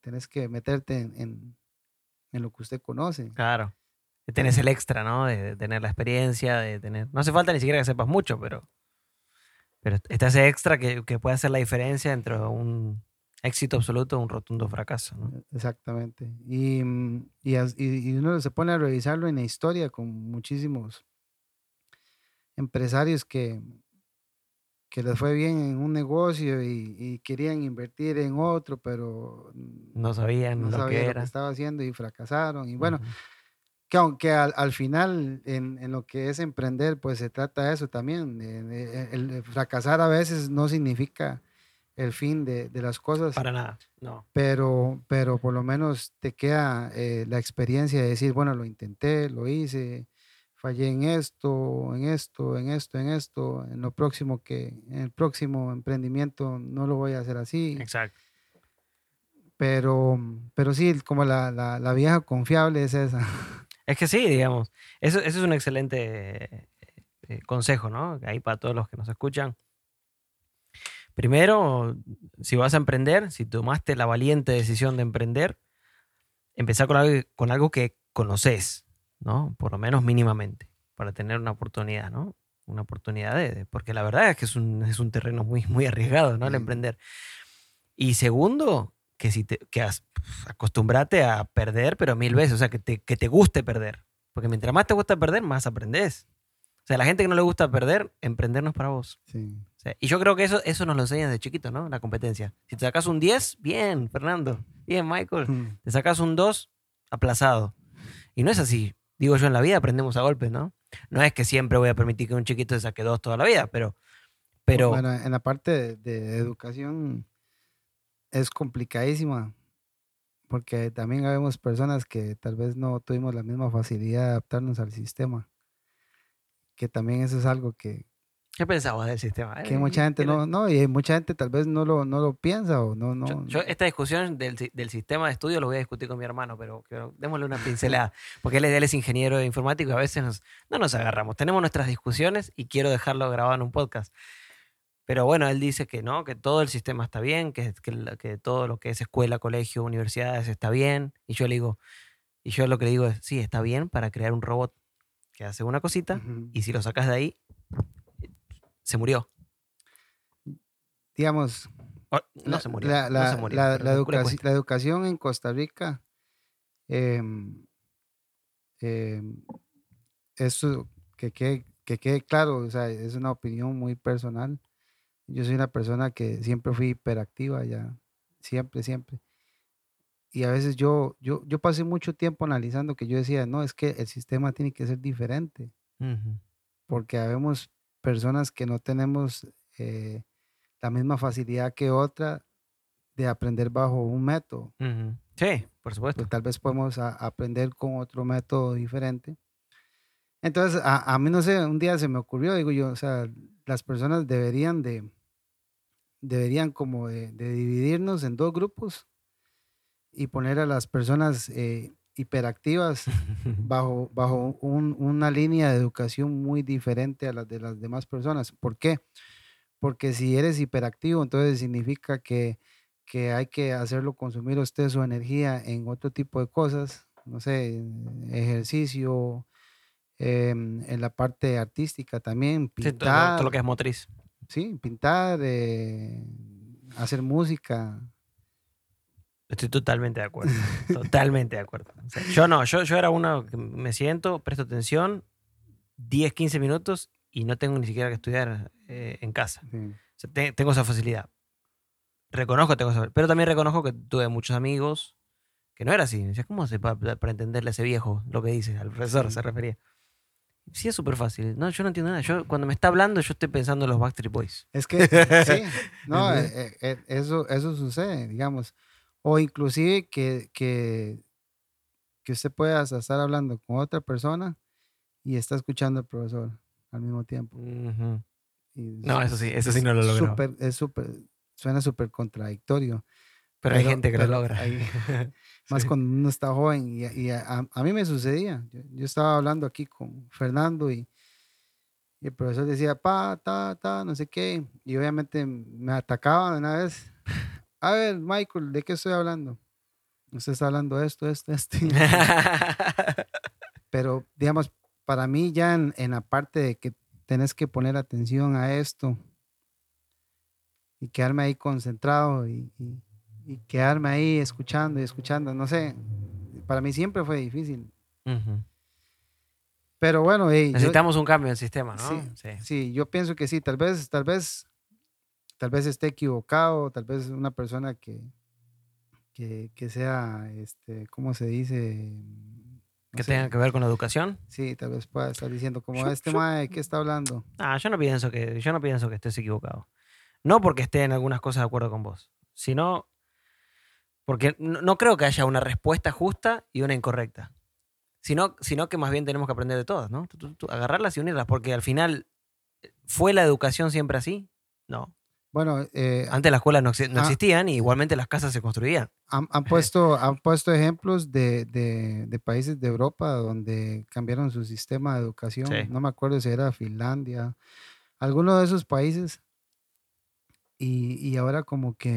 tienes que meterte en, en- en lo que usted conoce. Claro. Tenés el extra, ¿no? De, de tener la experiencia, de tener... No hace falta ni siquiera que sepas mucho, pero... Pero está ese extra que, que puede hacer la diferencia entre un éxito absoluto y un rotundo fracaso, ¿no? Exactamente. Y, mm, y, y- uno se pone a revisarlo en la historia con muchísimos empresarios que, que les fue bien en un negocio y, y querían invertir en otro, pero No sabían no lo sabían que lo que era. estaba haciendo y fracasaron. Y bueno. Que aunque al, al final en, en lo que es emprender, pues se trata de eso también. de- el, el fracasar a veces no significa el fin de, de las cosas Para nada, no. pero, pero por lo menos te queda eh, la experiencia de decir, bueno, lo intenté, lo hice, fallé en esto, en esto, en esto, en esto, en lo próximo que, en el próximo emprendimiento no lo voy a hacer así, Exacto. pero, pero sí, como la, la, la vieja confiable es esa. Es que sí, digamos. Eso, eso es un excelente eh, consejo, ¿no? Ahí para todos los que nos escuchan. Primero, si vas a emprender, si tomaste la valiente decisión de emprender, empezar con algo, con algo que conoces, ¿no? Por lo menos mínimamente, para tener una oportunidad, ¿no? Una oportunidad de, de- porque la verdad es que es un, es un terreno muy, muy arriesgado, ¿no? El emprender. Y segundo, que si te que as- acostumbrate a perder, pero mil veces, o sea, que te, que te guste perder. Porque mientras más te gusta perder, más aprendes. O sea, la gente que no le gusta perder, emprender no es para vos. Sí. O sea, y yo creo que eso, eso nos lo enseñan de chiquito, ¿no? La competencia. Si te sacas un 10, bien, Fernando. Bien, Michael. Mm, Te sacas un 2, aplazado. Y no es así. Digo yo, en la vida aprendemos a golpes, ¿no? No es que siempre voy a permitir que un chiquito se saque dos toda la vida, pero... pero Bueno, en la parte de, de educación es complicadísima, porque también habemos personas que tal vez no tuvimos la misma facilidad de adaptarnos al sistema, que también eso es algo que, ¿qué pensabas del sistema? que Eh, mucha gente ¿qué le- no, no, y mucha gente tal vez no lo, no lo piensa o no, no. Yo, yo esta discusión del, del sistema de estudio lo voy a discutir con mi hermano, pero, pero démosle una pincelada, porque él, es- él es ingeniero informático y a veces nos- no nos agarramos. Tenemos nuestras discusiones y quiero dejarlo grabado en un podcast. Pero bueno, él dice que no, que todo el sistema está bien, que, que, todo lo que es escuela, colegio, universidades está bien. Y yo le digo, y yo lo que le digo es, sí, está bien para crear un robot que hace una cosita y si lo sacas de ahí, se murió. Digamos, no la, se murió. la- no la- se murió, la- pero la le cuesta. educaci- la educación en Costa Rica em, em, eso que quede, que quede claro, o sea, es una opinión muy personal. Yo soy una persona que siempre fui hiperactiva, ya, siempre, siempre. Y a veces yo, yo, yo pasé mucho tiempo analizando que yo decía, no, es que el sistema tiene que ser diferente, porque habemos personas que no tenemos eh, la misma facilidad que otra de aprender bajo un método. Sí, por supuesto. pues tal vez podemos a- aprender con otro método diferente. Entonces, a, a mí no sé, un día se me ocurrió, digo yo, o sea, las personas deberían de, deberían como de, de dividirnos en dos grupos y poner a las personas eh, hiperactivas bajo, bajo un- una línea de educación muy diferente a las de las demás personas. ¿Por qué? Porque si eres hiperactivo, entonces significa que, que hay que hacerlo consumir usted su energía en otro tipo de cosas, no sé, ejercicio, em, en la parte artística también, Sí, todo, pintar, todo lo que es motriz. Sí, pintar, eh, hacer música. Estoy totalmente de acuerdo. totalmente de acuerdo. O sea, yo no, yo, yo era uno que me siento, presto atención, 10, 15 minutos y no tengo ni siquiera que estudiar eh, en casa. sí. O sea, te- tengo esa facilidad. Reconozco que tengo esa Pero también reconozco que tuve muchos amigos que no era así. Decía, ¿cómo hace para, para entenderle a ese viejo lo que dice? Al profesor Sí. se refería. Sí, es súper fácil. No, yo no entiendo nada. Yo, cuando me está hablando, yo estoy pensando en los Backstreet Boys. Es que sí, no, eh, eh, eh, eso, eso sucede, digamos. O inclusive que, que, que usted pueda estar hablando con otra persona y está escuchando al profesor al mismo tiempo. Ujú. Y No, es- eso sí, eso sí no lo logró. súper- es súper, suena súper contradictorio. Pero, hay Pero- gente que lo pero logra. hay- Más Sí. cuando uno está joven y, y a, a mí me sucedía. Yo, yo estaba hablando aquí con Fernando y, y el profesor decía, pa, ta, ta, no sé qué. Y obviamente me atacaba de una vez. A ver, Michael, ¿de qué estoy hablando? Usted está hablando de esto, esto, esto. Pero, digamos, para mí ya en, en la parte de que tenés que poner atención a esto y quedarme ahí concentrado y, y- y quedarme ahí escuchando y escuchando, no sé, para mí siempre fue difícil. Ujú. Pero bueno, hey, yo- Necesitamos un cambio en el sistema, ¿no? Sí. Sí. sí, yo pienso que sí, tal vez, tal vez, tal vez esté equivocado, tal vez una persona que, que, que sea, este, ¿cómo se dice? No Que sé, tenga que ver con la educación. Sí, tal vez pueda estar diciendo como Yo- este yo- mae, ¿qué está hablando? Ah, yo no pienso que, yo no pienso que estés equivocado. No porque esté en algunas cosas de acuerdo con vos, sino porque no, no creo que haya una respuesta justa y una incorrecta. Sino, sino que más bien tenemos que aprender de todas, ¿no? Tú- tú- tú, agarrarlas y unirlas, porque al final, ¿fue la educación siempre así? No. Bueno, eh, Antes las escuelas no, Ah. existían y igualmente las casas se construían. han, han puesto, han puesto ejemplos de, de- de países de Europa donde cambiaron su sistema de educación. Sí. No me acuerdo si era Finlandia, alguno de esos países. Y, y ahora como que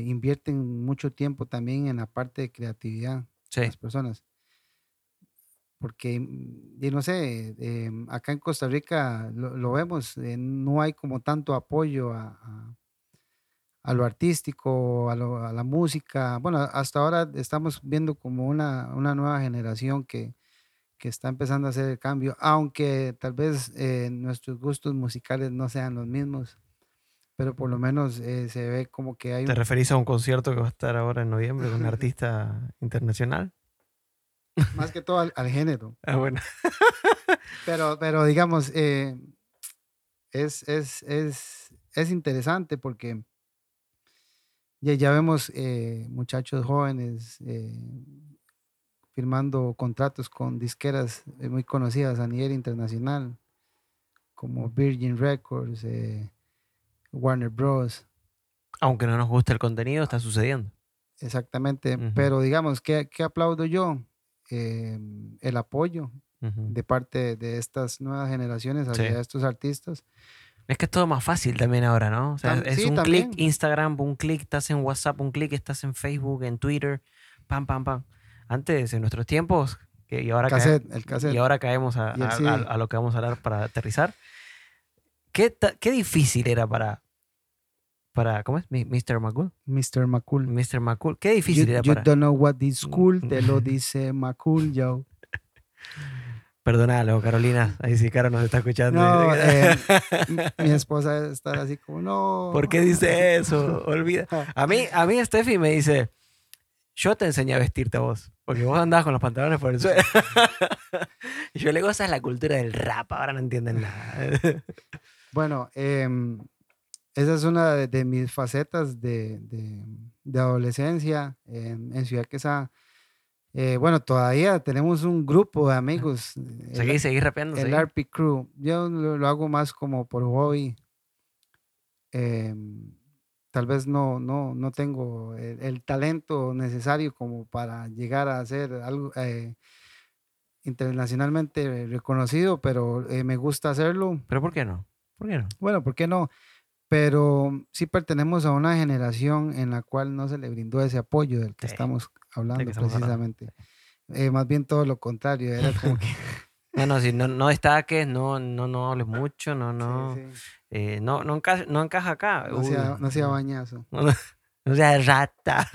eh, invierten mucho tiempo también en la parte de creatividad Sí. las personas. Porque, mm, y no sé, eh, acá en Costa Rica lo, lo vemos, eh, no hay como tanto apoyo a, a- a lo artístico, a, lo- a la música. Bueno, hasta ahora estamos viendo como una, una nueva generación que, que está empezando a hacer el cambio, aunque tal vez eh, nuestros gustos musicales no sean los mismos, pero por lo menos eh, se ve como que hay ¿Te un, referís a un concierto que va a estar ahora en noviembre con un artista internacional? más que todo al, al género. Ah, bueno. Pero, pero digamos, eh, es, es, es, es interesante porque ya, ya vemos eh, muchachos jóvenes firmando contratos con disqueras muy conocidas a nivel internacional, como Virgin Records, eh, Warner Bros. Aunque no nos guste el contenido, está sucediendo. Exactamente. Pero digamos, ¿qué, qué aplaudo yo? Eh, el apoyo de parte de estas nuevas generaciones hacia Sí. estos artistas. Es que es todo más fácil también ahora, ¿no? O sea, Tam- es sí, un clic Instagram, un clic estás en WhatsApp, un clic estás en Facebook, en Twitter, pam, pam, pam. Antes, en nuestros tiempos, que, y, ahora Cassette, el cassette. y ahora caemos a- a lo que vamos a hablar para aterrizar. ¿Qué, qué difícil era para, para, ¿cómo es? Mr. McCool. Mr. McCool. Mr. McCool. ¿Qué You, difícil era you para... don't know what is cool, te lo Mm. dice McCool, yo. Perdónalo, Carolina. Ahí sí, Caro nos está escuchando. No, eh, mi esposa estar así como, no. ¿Por qué dice eso? Olvida. A mí, a mí Steffi me dice, yo te enseñé a vestirte a vos, porque vos andabas con los pantalones por el suelo. y yo le digo, esa es la cultura del rap, ahora no entienden nada. Bueno, em, esa es una de, de mis facetas de, de- de adolescencia en, en Ciudad Quesada. Eh, bueno, todavía tenemos un grupo de amigos. el- seguí, seguí rapeando. el seguí. RP Crew. Yo lo, lo hago más como por hobby. Em, tal vez no, no, no tengo el, el talento necesario como para llegar a hacer algo eh, internacionalmente reconocido, pero eh, me gusta hacerlo. ¿Pero por qué no? ¿Por qué no? Bueno, ¿por qué no? Pero sí pertenecemos a una generación en la cual no se le brindó ese apoyo del que Sí, estamos hablando que estamos hablando, precisamente. Eh, más bien todo lo contrario, era como que... No, no, si no, no destaques, no, no, no hables mucho, no, no, sí, sí, eh, no, no, encaja, no encaja acá. no, sea, no sea bañazo, no, no, no seas rata.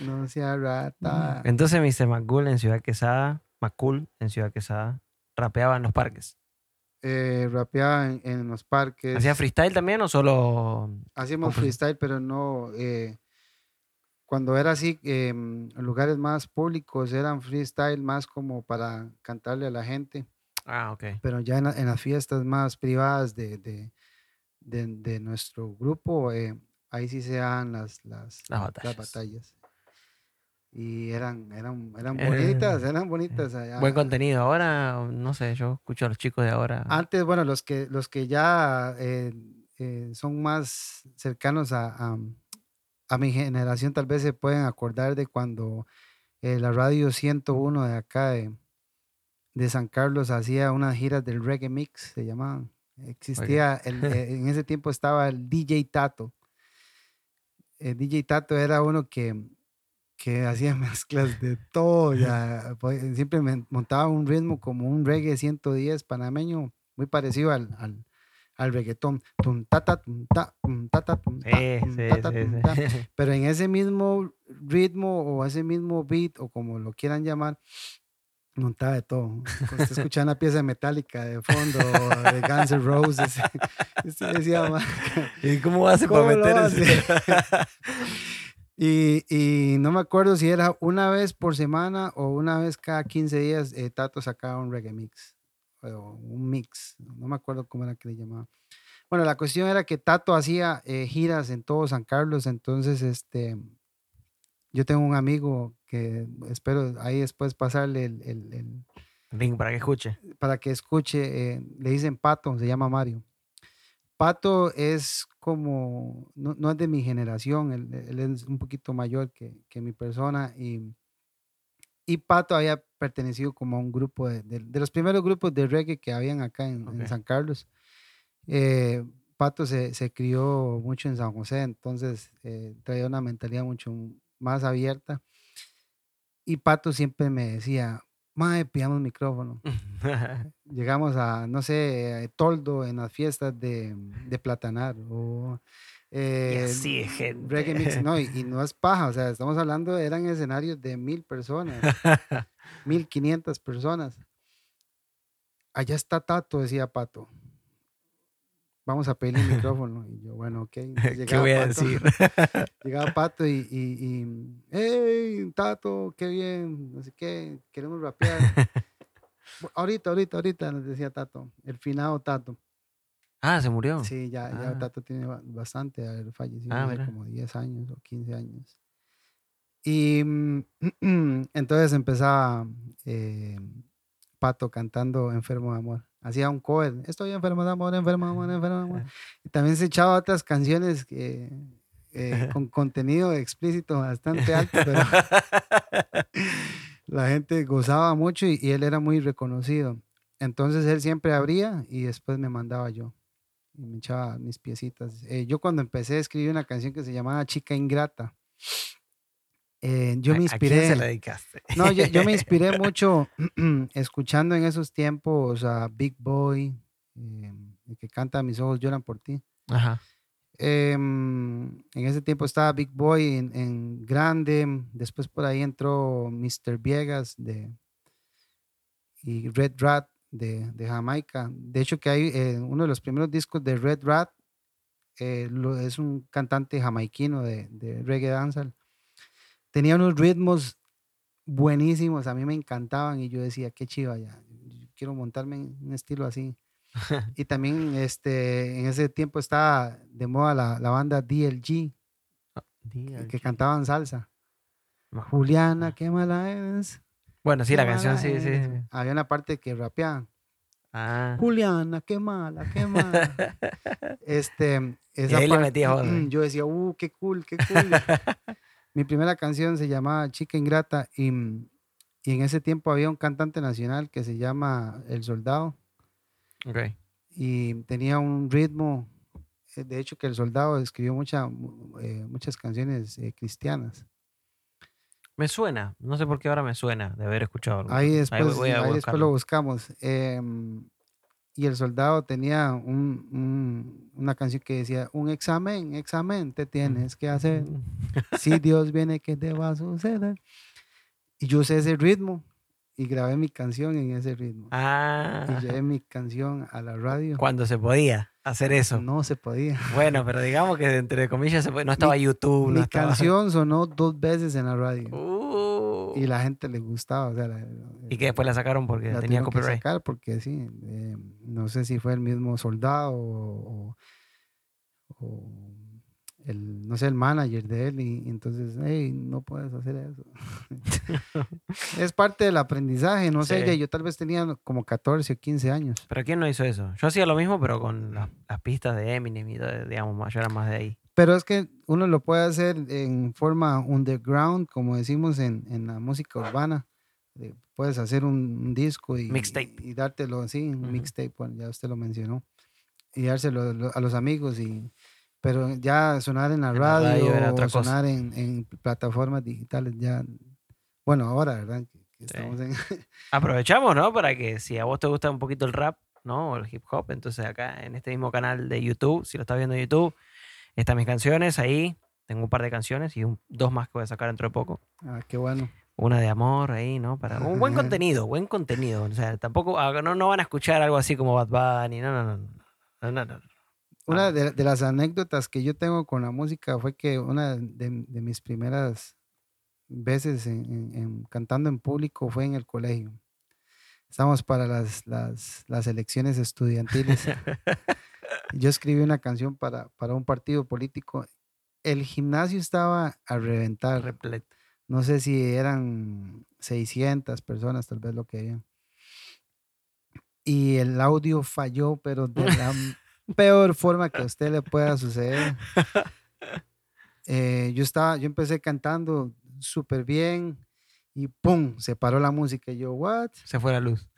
no sea rata. Entonces Mr. McCool en Ciudad Quesada, McCool en Ciudad Quesada, rapeaba en los parques. Eh, rapeaba en, en los parques. ¿Hacía freestyle también o solo...? Hacíamos freestyle, pero no. eh, cuando era así, en lugares más públicos eran freestyle más como para cantarle a la gente, Ah, ok. pero ya en, la- en las fiestas más privadas de, de, de- de nuestro grupo, eh, ahí sí se dan las, las, Las las batallas. Y eran, eran, eran Eh, bonitas, eran bonitas. allá. Buen contenido. Ahora, no sé, yo escucho a los chicos de ahora. Antes, bueno, los que, los que ya eh, eh, son más cercanos a, a- a mi generación tal vez se pueden acordar de cuando eh, la radio 101 de acá de, de San Carlos hacía unas giras del reggae mix, se llamaban. Existía, el, eh, en ese tiempo estaba el DJ Tato. El DJ Tato era uno que, que hacía mezclas de todo, ya, pues, siempre me montaba un ritmo como un reggae 110 panameño, muy parecido al, al, al reggaetón. Tum, tum, ta, tum, tum, ta, tum, tum, ta. Pero en ese mismo ritmo o ese mismo beat o como lo quieran llamar, montaba de todo. Cuando usted escuchaba una pieza de Metallica de fondo, de Guns N' Roses, usted decía, "Ma, ¿Y cómo hace ¿Cómo para meter hace? Y, y no me acuerdo si era una vez por semana o una vez cada 15 días, eh, Tato sacaba un reggae mix o un mix, no me acuerdo cómo era que le llamaba. Bueno, la cuestión era que Tato hacía eh, giras en todo San Carlos, entonces este, yo tengo un amigo que espero ahí después pasarle el- el- el, Link para que escuche. para que escuche, eh, le dicen Pato, se llama Mario. Pato es como, no, no es de mi generación, él, él es un poquito mayor que, que mi persona y, y Pato había pertenecido como a un grupo de, de- de los primeros grupos de reggae que habían acá en. San Carlos. Eh, Pato se, se crió mucho en San José, entonces eh, traía una mentalidad mucho más abierta. Y Pato siempre me decía, Mae, pidamos micrófono. Llegamos a, no sé, eh, Toldo en las fiestas de, de Platanar o eh, así es, gente. Reggae Mix, no, y, y no es paja, o sea, estamos hablando, eran escenarios de mil personas, mil quinientas personas. Allá está Tato, decía Pato. Vamos a pedirle un micrófono. Y yo, bueno, ok. Entonces ¿Qué voy a Pato. decir? Llegaba Pato y, y, y, hey, Tato, qué bien, no sé qué, queremos rapear. "Bu- ahorita, ahorita, ahorita, nos decía Tato, el finado Tato. Ah, se murió. Sí, ya, ya Ah. Tato tiene ba- bastante, haber fallecido Ah, hace como 10 años o 15 años. Y mm, entonces empezaba eh, Pato cantando Enfermo de Amor. Hacía un cover, estoy enfermo de amor, enfermo de amor, enfermo de amor. Y también se echaba otras canciones que, eh, con contenido explícito bastante alto, pero la gente gozaba mucho y, y él era muy reconocido. Entonces él siempre abría y después me mandaba yo y me echaba mis piecitas. Eh, yo cuando empecé a escribir una canción que se llamaba Chica Ingrata, eh, yo me ¿A- ¿A quién se la inspiré. dedicaste? No, yo, yo me inspiré mucho escuchando en esos tiempos a Big Boy, eh, el que canta Mis ojos lloran por ti. Ajá. Em, en ese tiempo estaba Big Boy en, en grande, después por ahí entró Mr. Viegas de, y Red Rat de, de Jamaica. De hecho que hay eh, uno de los primeros discos de Red Rat, eh, lo- es un cantante jamaiquino de, de reggae dancehall. Tenía unos ritmos buenísimos, a mí me encantaban y yo decía, qué chiva, ya, yo quiero montarme en un estilo así. Y también este, en ese tiempo estaba de moda la, la banda DLG, Diga, que cantaban salsa. No. Juliana, qué mala eres. Bueno, sí, qué la canción, sí, sí. eres". sí. Había una parte que rapeaban. Ah. Juliana, qué mala, qué mala. este, esa ahí le parte- vos, ¿eh? yo decía, uh, qué cool, qué cool. Mi primera canción se llamaba Chica Ingrata y, y en ese tiempo había un cantante nacional que se llama El Soldado Ok. y tenía un ritmo, eh, de hecho que El Soldado escribió mucha, mu- eh, muchas canciones eh, cristianas. Me suena, no sé por qué ahora me suena de haber escuchado algo. Ahí después, ahí lo buscamos. Em, y el soldado tenía un- un- una canción que decía, un examen, examen te tienes que hacer. Si Dios viene, ¿qué te va a suceder? Y yo usé ese ritmo y grabé mi canción en ese ritmo. Ah, Y llevé mi canción a la radio. cuando se podía hacer eso. No se podía. Bueno, pero digamos que entre comillas se puede- no estaba YouTube, no Mi estaba. canción sonó dos veces en la radio. Uh. Y la gente le gustaba. o sea, la- Y que después la sacaron porque la tenía tuvieron que copyright. sacar porque sí, eh, no sé si fue el mismo soldado o, o- o el, no sé, el manager de él y, y entonces, hey, no puedes hacer eso. es parte del aprendizaje, no sé, Sí. ya yo tal vez tenía como 14 o 15 años. Pero ¿quién no hizo eso? Yo hacía lo mismo, pero con las, las pistas de Eminem y digamos, yo era más de ahí. Pero es que uno lo puede hacer en forma underground, como decimos en, en la música urbana. Eh, Puedes hacer un, un disco y, Mixtape. y dártelo así, un mixtape, bueno, ya usted lo mencionó, y dárselo lo- a los amigos. y Pero ya sonar en la En la radio radio, era otra o cosa. sonar en, en plataformas digitales, ya, bueno, ahora, ¿verdad? Que, estamos en, Aprovechamos, ¿no? Para que si a vos te gusta un poquito el rap, ¿no? O el hip hop, entonces acá en este mismo canal de YouTube, si lo estás viendo en YouTube, están mis canciones ahí. Tengo un par de canciones y un- dos más que voy a sacar dentro de poco. ah, qué bueno. Una de amor ahí, ¿no? Para un buen contenido, buen contenido. O sea, tampoco ah, no, no van a escuchar algo así como Bad Bunny, no, no, no. no, no, no. Una de, de las anécdotas que yo tengo con la música fue que una de, de mis primeras veces en, en- en- cantando en público fue en el colegio. Estamos para las, las, las elecciones estudiantiles. yo escribí una canción para, para un partido político. El gimnasio estaba a reventar. Repleto. No sé si eran 600 personas, tal vez lo que había. Y el audio falló, pero de la peor forma que a usted le pueda suceder. Eh, yo estaba, yo empecé cantando súper bien y ¡pum! Se paró la música. Y yo, ¿what? Se fue la luz.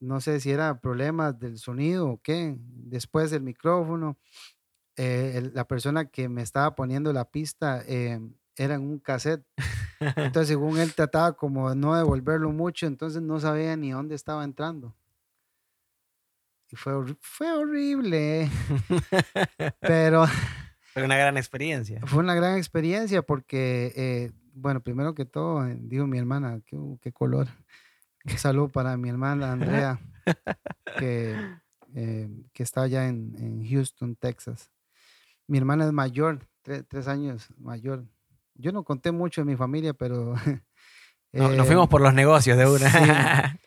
No sé si era problemas del sonido o qué. Después el micrófono. eh, el- la persona que me estaba poniendo la pista eh, era en un cassette. Entonces, según él trataba como de no devolverlo mucho, entonces no sabía ni dónde estaba entrando. Y fue, fue horrible. Pero Fue una gran experiencia. fue una gran experiencia porque, eh, bueno, primero que todo, eh, digo mi hermana, qué, qué color. Un saludo para mi hermana Andrea, que, eh, que está allá en, en Houston, Texas. Mi hermana es mayor, tre- tres años mayor. Yo no conté mucho en mi familia, pero... No- nos fuimos por los negocios de una.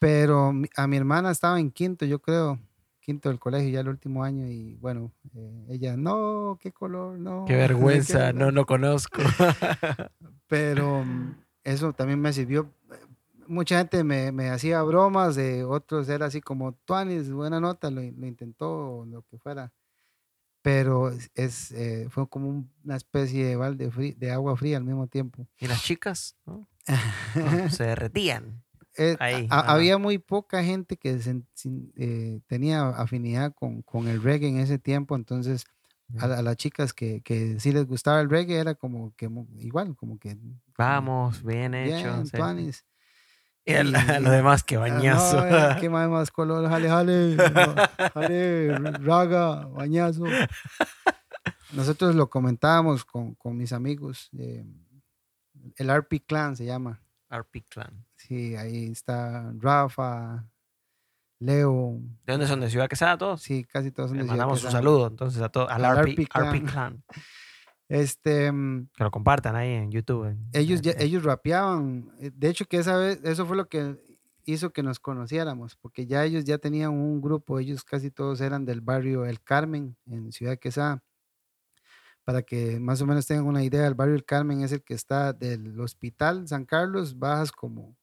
Pero a mi hermana estaba en quinto, yo creo, quinto del colegio, ya el último año, y bueno, eh, ella, no, qué color, no. Qué vergüenza, no, no conozco. Pero mm, eso también me sirvió. Mucha gente me, me hacía bromas, de otros era así como, Tuanis, buena nota, lo, lo intentó, lo que fuera. Pero es, eh, fue como un- una especie de balde frí- de agua fría al mismo tiempo. Y las chicas, ¿no? No, se derretían. Eh, Ahí, a- había muy poca gente que se- eh, tenía afinidad con, con el reggae en ese tiempo, entonces a, la- a las chicas que, que sí les gustaba el reggae era como que igual, como que Vamos, bien hecho. bien, sí. tuanis. Y los demás, que Ah, bañazo. no, eh, ¿Qué más, más color? Jale, jale, jale, raga, bañazo. Nosotros lo comentábamos con, con mis amigos, eh, el RP Clan se llama. RP Clan. Sí, ahí está Rafa, Leo, ¿De dónde son? ¿De Ciudad Quesada todos? sí, casi todos son Le de Ciudad mandamos un Quesada. saludo entonces a todos, al, Al RP, RP Clan. RP Clan. Este, mm, Que lo compartan ahí en YouTube. en- ellos, ya- en- ellos rapeaban. eh, De hecho, que esa vez, eso fue lo que hizo que nos conociéramos, porque ya ellos ya tenían un grupo, ellos casi todos eran del barrio El Carmen, en Ciudad Quesada. Para que más o menos tengan una idea, el barrio El Carmen es el que está del Hospital San Carlos, bajas como,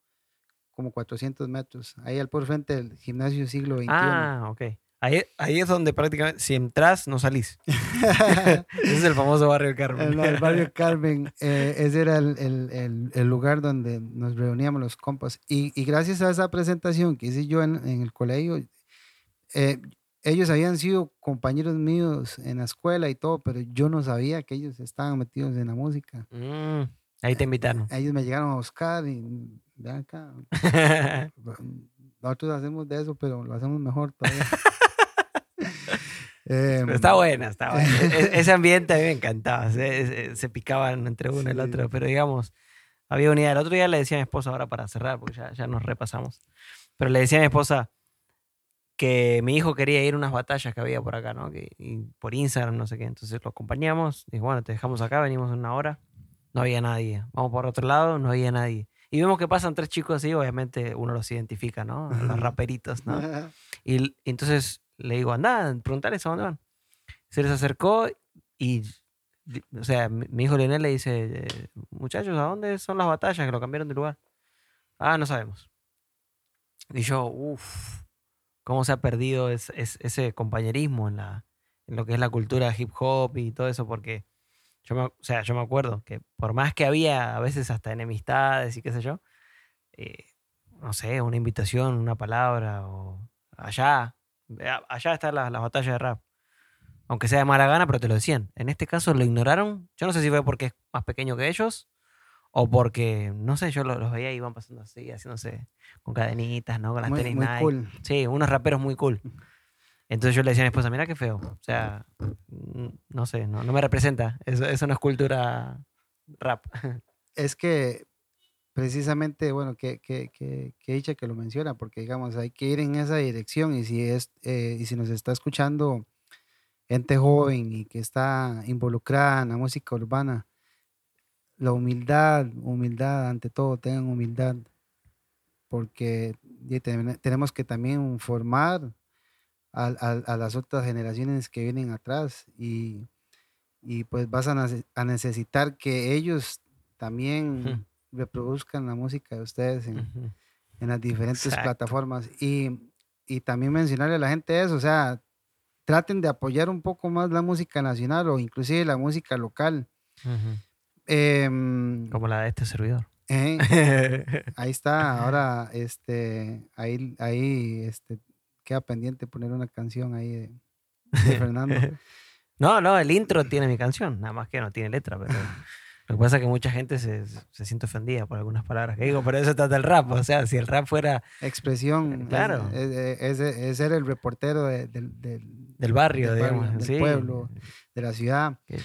como 400 metros, ahí al por frente del gimnasio siglo XXI. Ah, ok. Ahí, ahí es donde prácticamente, si entras, no salís. Ese es el famoso barrio Carmen. En el barrio Carmen, eh, ese era el, el- el- el lugar donde nos reuníamos los compas. Y, y gracias a esa presentación que hice yo en, en el colegio, eh, ellos habían sido compañeros míos en la escuela y todo, pero yo no sabía que ellos estaban metidos en la música. Mm, ahí te invitaron. Ellos me llegaron a buscar y ven acá, nosotros hacemos de eso, pero lo hacemos mejor todavía. Pero está buena, está buena. E- e- Ese ambiente a mí me encantaba. Se, se- se picaban entre uno y el Sí. otro. Pero digamos, había unidad. El otro día le decía a mi esposa, ahora para cerrar, porque ya, ya nos repasamos. Pero le decía a mi esposa que mi hijo quería ir a unas batallas que había por acá, ¿no? Que, y por Instagram, no sé qué. Entonces lo acompañamos. Dijo, bueno, te dejamos acá, venimos en una hora. No había nadie. Vamos por otro lado, no había nadie. Y vemos que pasan tres chicos así, obviamente uno los identifica, ¿no? Los raperitos, ¿no? Y y entonces le digo, anda, preguntarles a dónde van. Se les acercó y, o sea, mi, hijo Leonel le dice, muchachos, ¿a dónde son las batallas que lo cambiaron de lugar? Ah, no sabemos. Y yo, uff, cómo se ha perdido es- es- ese compañerismo en, la, en lo que es la cultura hip hop y todo eso, porque yo me, o sea, yo me acuerdo que por más que había a veces hasta enemistades y qué sé yo, eh, no sé, una invitación, una palabra, o allá, eh, allá están las, las batallas de rap. Aunque sea de mala gana, pero te lo decían. En este caso lo ignoraron. Yo no sé si fue porque es más pequeño que ellos o porque, no sé, yo lo- los veía y iban pasando así, haciéndose con cadenitas, ¿no? Con las muy, tenis muy Nike. cool. Sí, unos raperos muy cool. Entonces yo le decía a mi esposa, mira qué feo. O sea, no sé, no, me representa. Eso, eso no es cultura rap. Es que precisamente, bueno, que, que, que, que dicha que lo menciona, porque digamos, hay que ir en esa dirección y si, es, eh, y si nos está escuchando gente joven y que está involucrada en la música urbana, la humildad, humildad ante todo, tengan humildad, porque tenemos que también formar a, a- a las otras generaciones que vienen atrás y, y pues vas a, nece- a necesitar que ellos también reproduzcan la música de ustedes en, las diferentes Exacto. plataformas y, y también mencionarle a la gente eso, o sea, traten de apoyar un poco más la música nacional o inclusive la música local. Em, Como la de este servidor. eh, ahí está, ahora este, ahí, ahí este, queda pendiente poner una canción ahí de, de Fernando. No, no, el intro tiene mi canción, nada más que no tiene letra, pero lo que pasa es que mucha gente se, se siente ofendida por algunas palabras que digo, pero eso trata el rap, o sea, si el rap fuera Expresión, es- Claro. es, es- ser el reportero de- del- barrio, Del barrio, del sí. pueblo. de la ciudad. Que-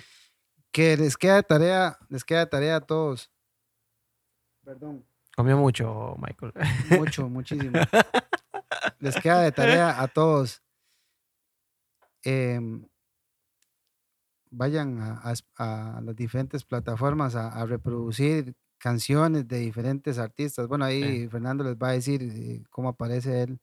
Que les queda de tarea, les queda de tarea a todos. Perdón, Comió mucho, Michael. mucho, muchísimo. Les queda de tarea a todos. em, vayan a, a es- a las diferentes plataformas a, a reproducir canciones de diferentes artistas. Bueno, ahí Fernando les va a decir eh, cómo aparece él.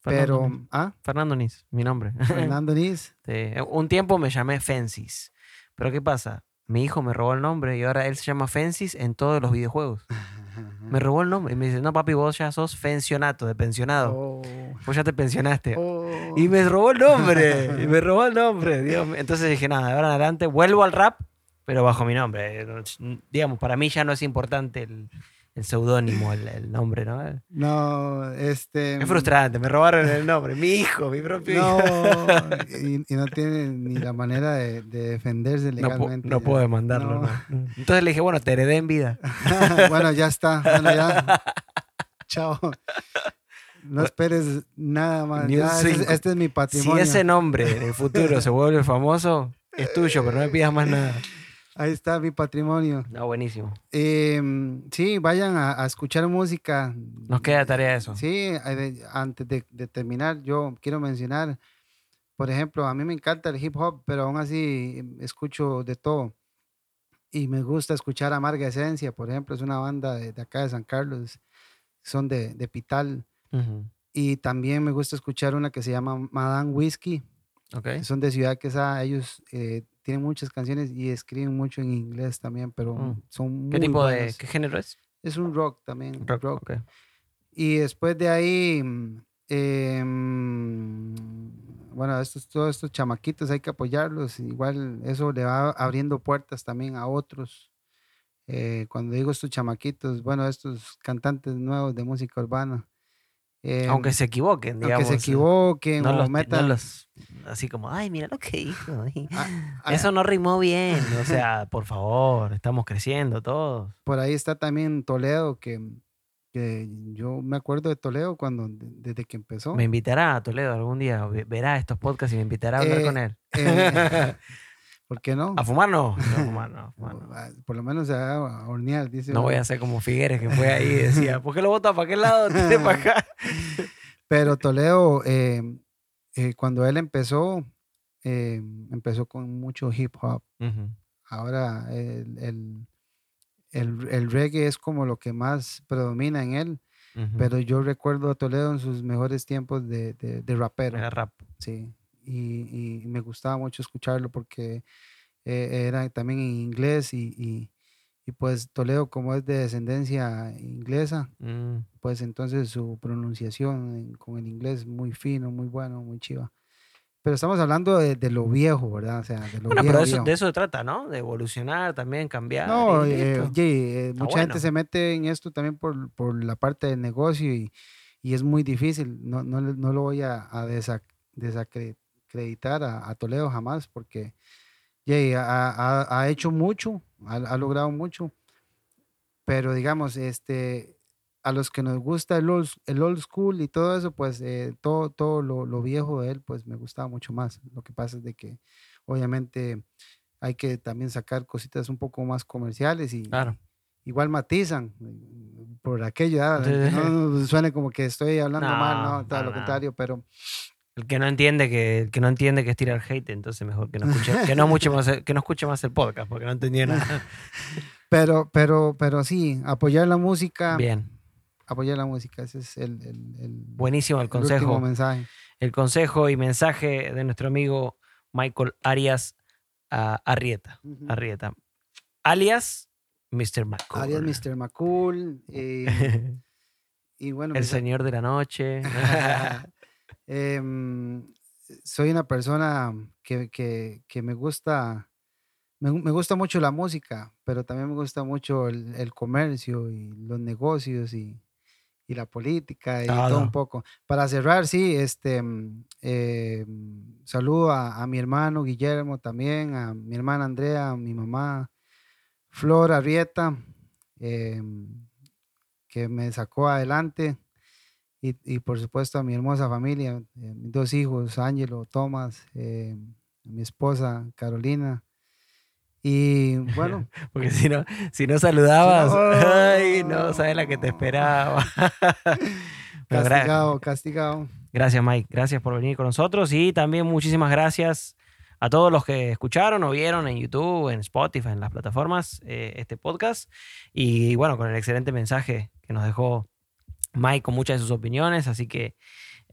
Fernando Pero, Nis. ah, Fernando Nis, mi nombre. Fernando Nis. Sí, Un tiempo me llamé Fencis, pero ¿qué pasa? Mi hijo me robó el nombre y ahora él se llama Fencis en todos los videojuegos. Me robó el nombre y me dice, no papi, vos ya sos pensionato, de pensionado. Oh, Vos ya te pensionaste. oh. Y me robó el nombre. y me robó el nombre. Dios. Entonces dije, nada, de ahora en adelante vuelvo al rap, pero bajo mi nombre. No, ch- Digamos, para mí ya no es importante el, el seudónimo, el, el nombre, ¿no? Es No, este. frustrante, me robaron el nombre. Mi hijo, mi propio hijo. No, y, y no tiene ni la manera de, de defenderse No, legalmente. no ya. puedo demandarlo. No. no. Entonces le dije, bueno, te heredé en vida. bueno, ya está. Bueno, ya. Chao. No esperes nada más. Ya, este, es, este es mi Si patrimonio. ese nombre en el futuro se vuelve famoso, es tuyo, pero no me pidas más nada. Ahí está mi patrimonio. No, buenísimo. Em, sí, vayan a, a escuchar música. Nos queda tarea eso. Sí, antes de, de terminar, yo quiero mencionar, por ejemplo, a mí me encanta el hip hop, pero aún así em, escucho de todo. Y me gusta escuchar Amarga Esencia, por ejemplo, es una banda de, de acá de San Carlos, son de, de Pital. Ujú. Y también me gusta escuchar una que se llama Madame Whiskey, Ok. que son de Ciudad Quesada. Ellos eh, tienen muchas canciones y escriben mucho en inglés también, pero Mm. son ¿Qué muy tipo de, qué género es? Es un rock también. Rock, rock. Y después de ahí, em, bueno, estos, todos estos chamaquitos hay que apoyarlos. Igual eso le va abriendo puertas también a otros. Eh, cuando digo estos chamaquitos, bueno, estos cantantes nuevos de música urbana. Aunque em, se equivoquen, digamos. aunque se eh, equivoquen no o los, no metan... los- así como, ay, mira lo que dijo. ay". Ah, ah, Eso no rimó bien. O sea, por favor, estamos creciendo todos. por ahí está también Toledo, que, que yo me acuerdo de Toledo cuando, de- desde que empezó. Me invitará a Toledo algún día, ve- verá estos podcasts y me invitará a hablar Eh, con él. eh, ¿Por qué no? ¿A fumar no? No, fumar no. a fumar no. Ah, Por lo menos a, hornear, dice. No voy a ser como Figueres que fue ahí y decía, ¿por qué lo botas para qué lado? Tire para acá. Pero Toledo, eh, eh, cuando él empezó, eh, empezó con mucho hip hop. Ahora el, el, el- el reggae es como lo que más predomina en él. Pero yo recuerdo a Toledo en sus mejores tiempos de, de, de rapero. Era rap. Sí, y, y me gustaba mucho escucharlo porque eh, era también en inglés y, y- y pues Toledo como es de descendencia inglesa, Mm. pues entonces su pronunciación en- con el inglés muy fino, muy bueno, muy chiva. Pero estamos hablando de, de lo viejo, ¿verdad? O sea, de lo Bueno, viejo, pero eso, viejo. de eso se trata, ¿no? De evolucionar también, cambiar. No, eh, oye, eh, mucha gente bueno. se mete en esto también por, por la parte del negocio y, y es muy difícil. No, no, no lo voy a, a desac- desacreditar a, a Toledo jamás porque yey, ha, ha- ha hecho mucho, ha, ha logrado mucho, pero digamos, este, a los que nos gusta el old, el old school y todo eso, pues eh, todo, todo lo, lo viejo de él, pues me gustaba mucho más. Lo que pasa es de que obviamente hay que también sacar cositas un poco más comerciales y Claro. igual matizan mm, por aquello, que sí. no suene como que estoy hablando mal, No, no, todo no, lo no. contrario, pero El que no entiende que, el que no entiende que es tirar hate, entonces mejor que no escuche, que no escuche más, el- que no escuche más el podcast, porque no entendió nada. pero pero pero sí, apoyar la música, Bien. apoyar la música, ese es el, el, el- Buenísimo el consejo. mensaje. El consejo y mensaje de nuestro amigo Michael Arias ah, Arrieta. Ujú. Arrieta. Alias Mr. McCool. Arias Mr. McCool eh, y bueno, el señor de la noche. Em, soy una persona que, que- que me gusta, me, gu- me gusta mucho la música, pero también me gusta mucho el, el comercio y los negocios y, y la política y todo un poco. Para cerrar, sí, este, mm, em, saludo a, a mi hermano Guillermo también, a mi hermana Andrea, a mi mamá Flor Arrieta, em, que me sacó adelante. Y, y por supuesto a mi hermosa familia, eh, mis dos hijos, Ángelo, Tomás, eh, mi esposa, Carolina. Y bueno, Porque si no, si no saludabas, no, ay, no, sabes la que te esperaba. Castigado, castigado. Gracias, Mike. Gracias por venir con nosotros. Y también muchísimas gracias a todos los que escucharon o vieron en YouTube, en Spotify, en las plataformas, eh, este podcast. Y bueno, con el excelente mensaje que nos dejó Mike con muchas de sus opiniones. Así que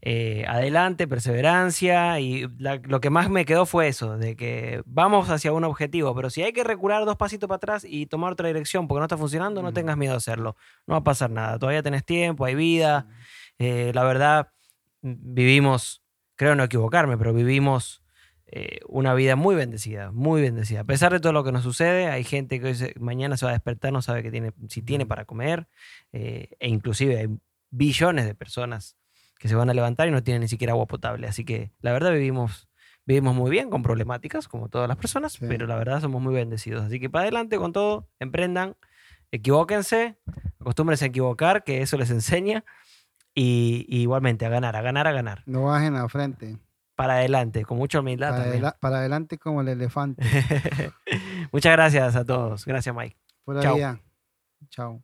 eh, adelante, perseverancia. Y la- lo que más me quedó fue eso, de que vamos hacia un objetivo, pero si hay que recular dos pasitos para atrás y tomar otra dirección porque no está funcionando, no tengas miedo a hacerlo. No va a pasar nada. Todavía tenés tiempo, hay vida. Eh, la verdad, vivimos, creo no equivocarme, pero vivimos eh, una vida muy bendecida, muy bendecida. A pesar de todo lo que nos sucede, hay gente que hoy se- mañana se va a despertar, no sabe que tiene, si tiene para comer, e inclusive hay billones de personas que se van a levantar y no tienen ni siquiera agua potable. Así que la verdad vivimos, vivimos muy bien con problemáticas, como todas las personas, Sí. pero la verdad somos muy bendecidos. Así que para adelante con todo, emprendan, equivóquense, acostúmbrense a equivocar, que eso les enseña. Y, y igualmente a ganar, a ganar, a ganar. No bajen a frente. Para adelante, con mucha humildad Para, también. adela- para adelante como el elefante. Muchas gracias a todos. Gracias, Mike. Por Chao. Chao.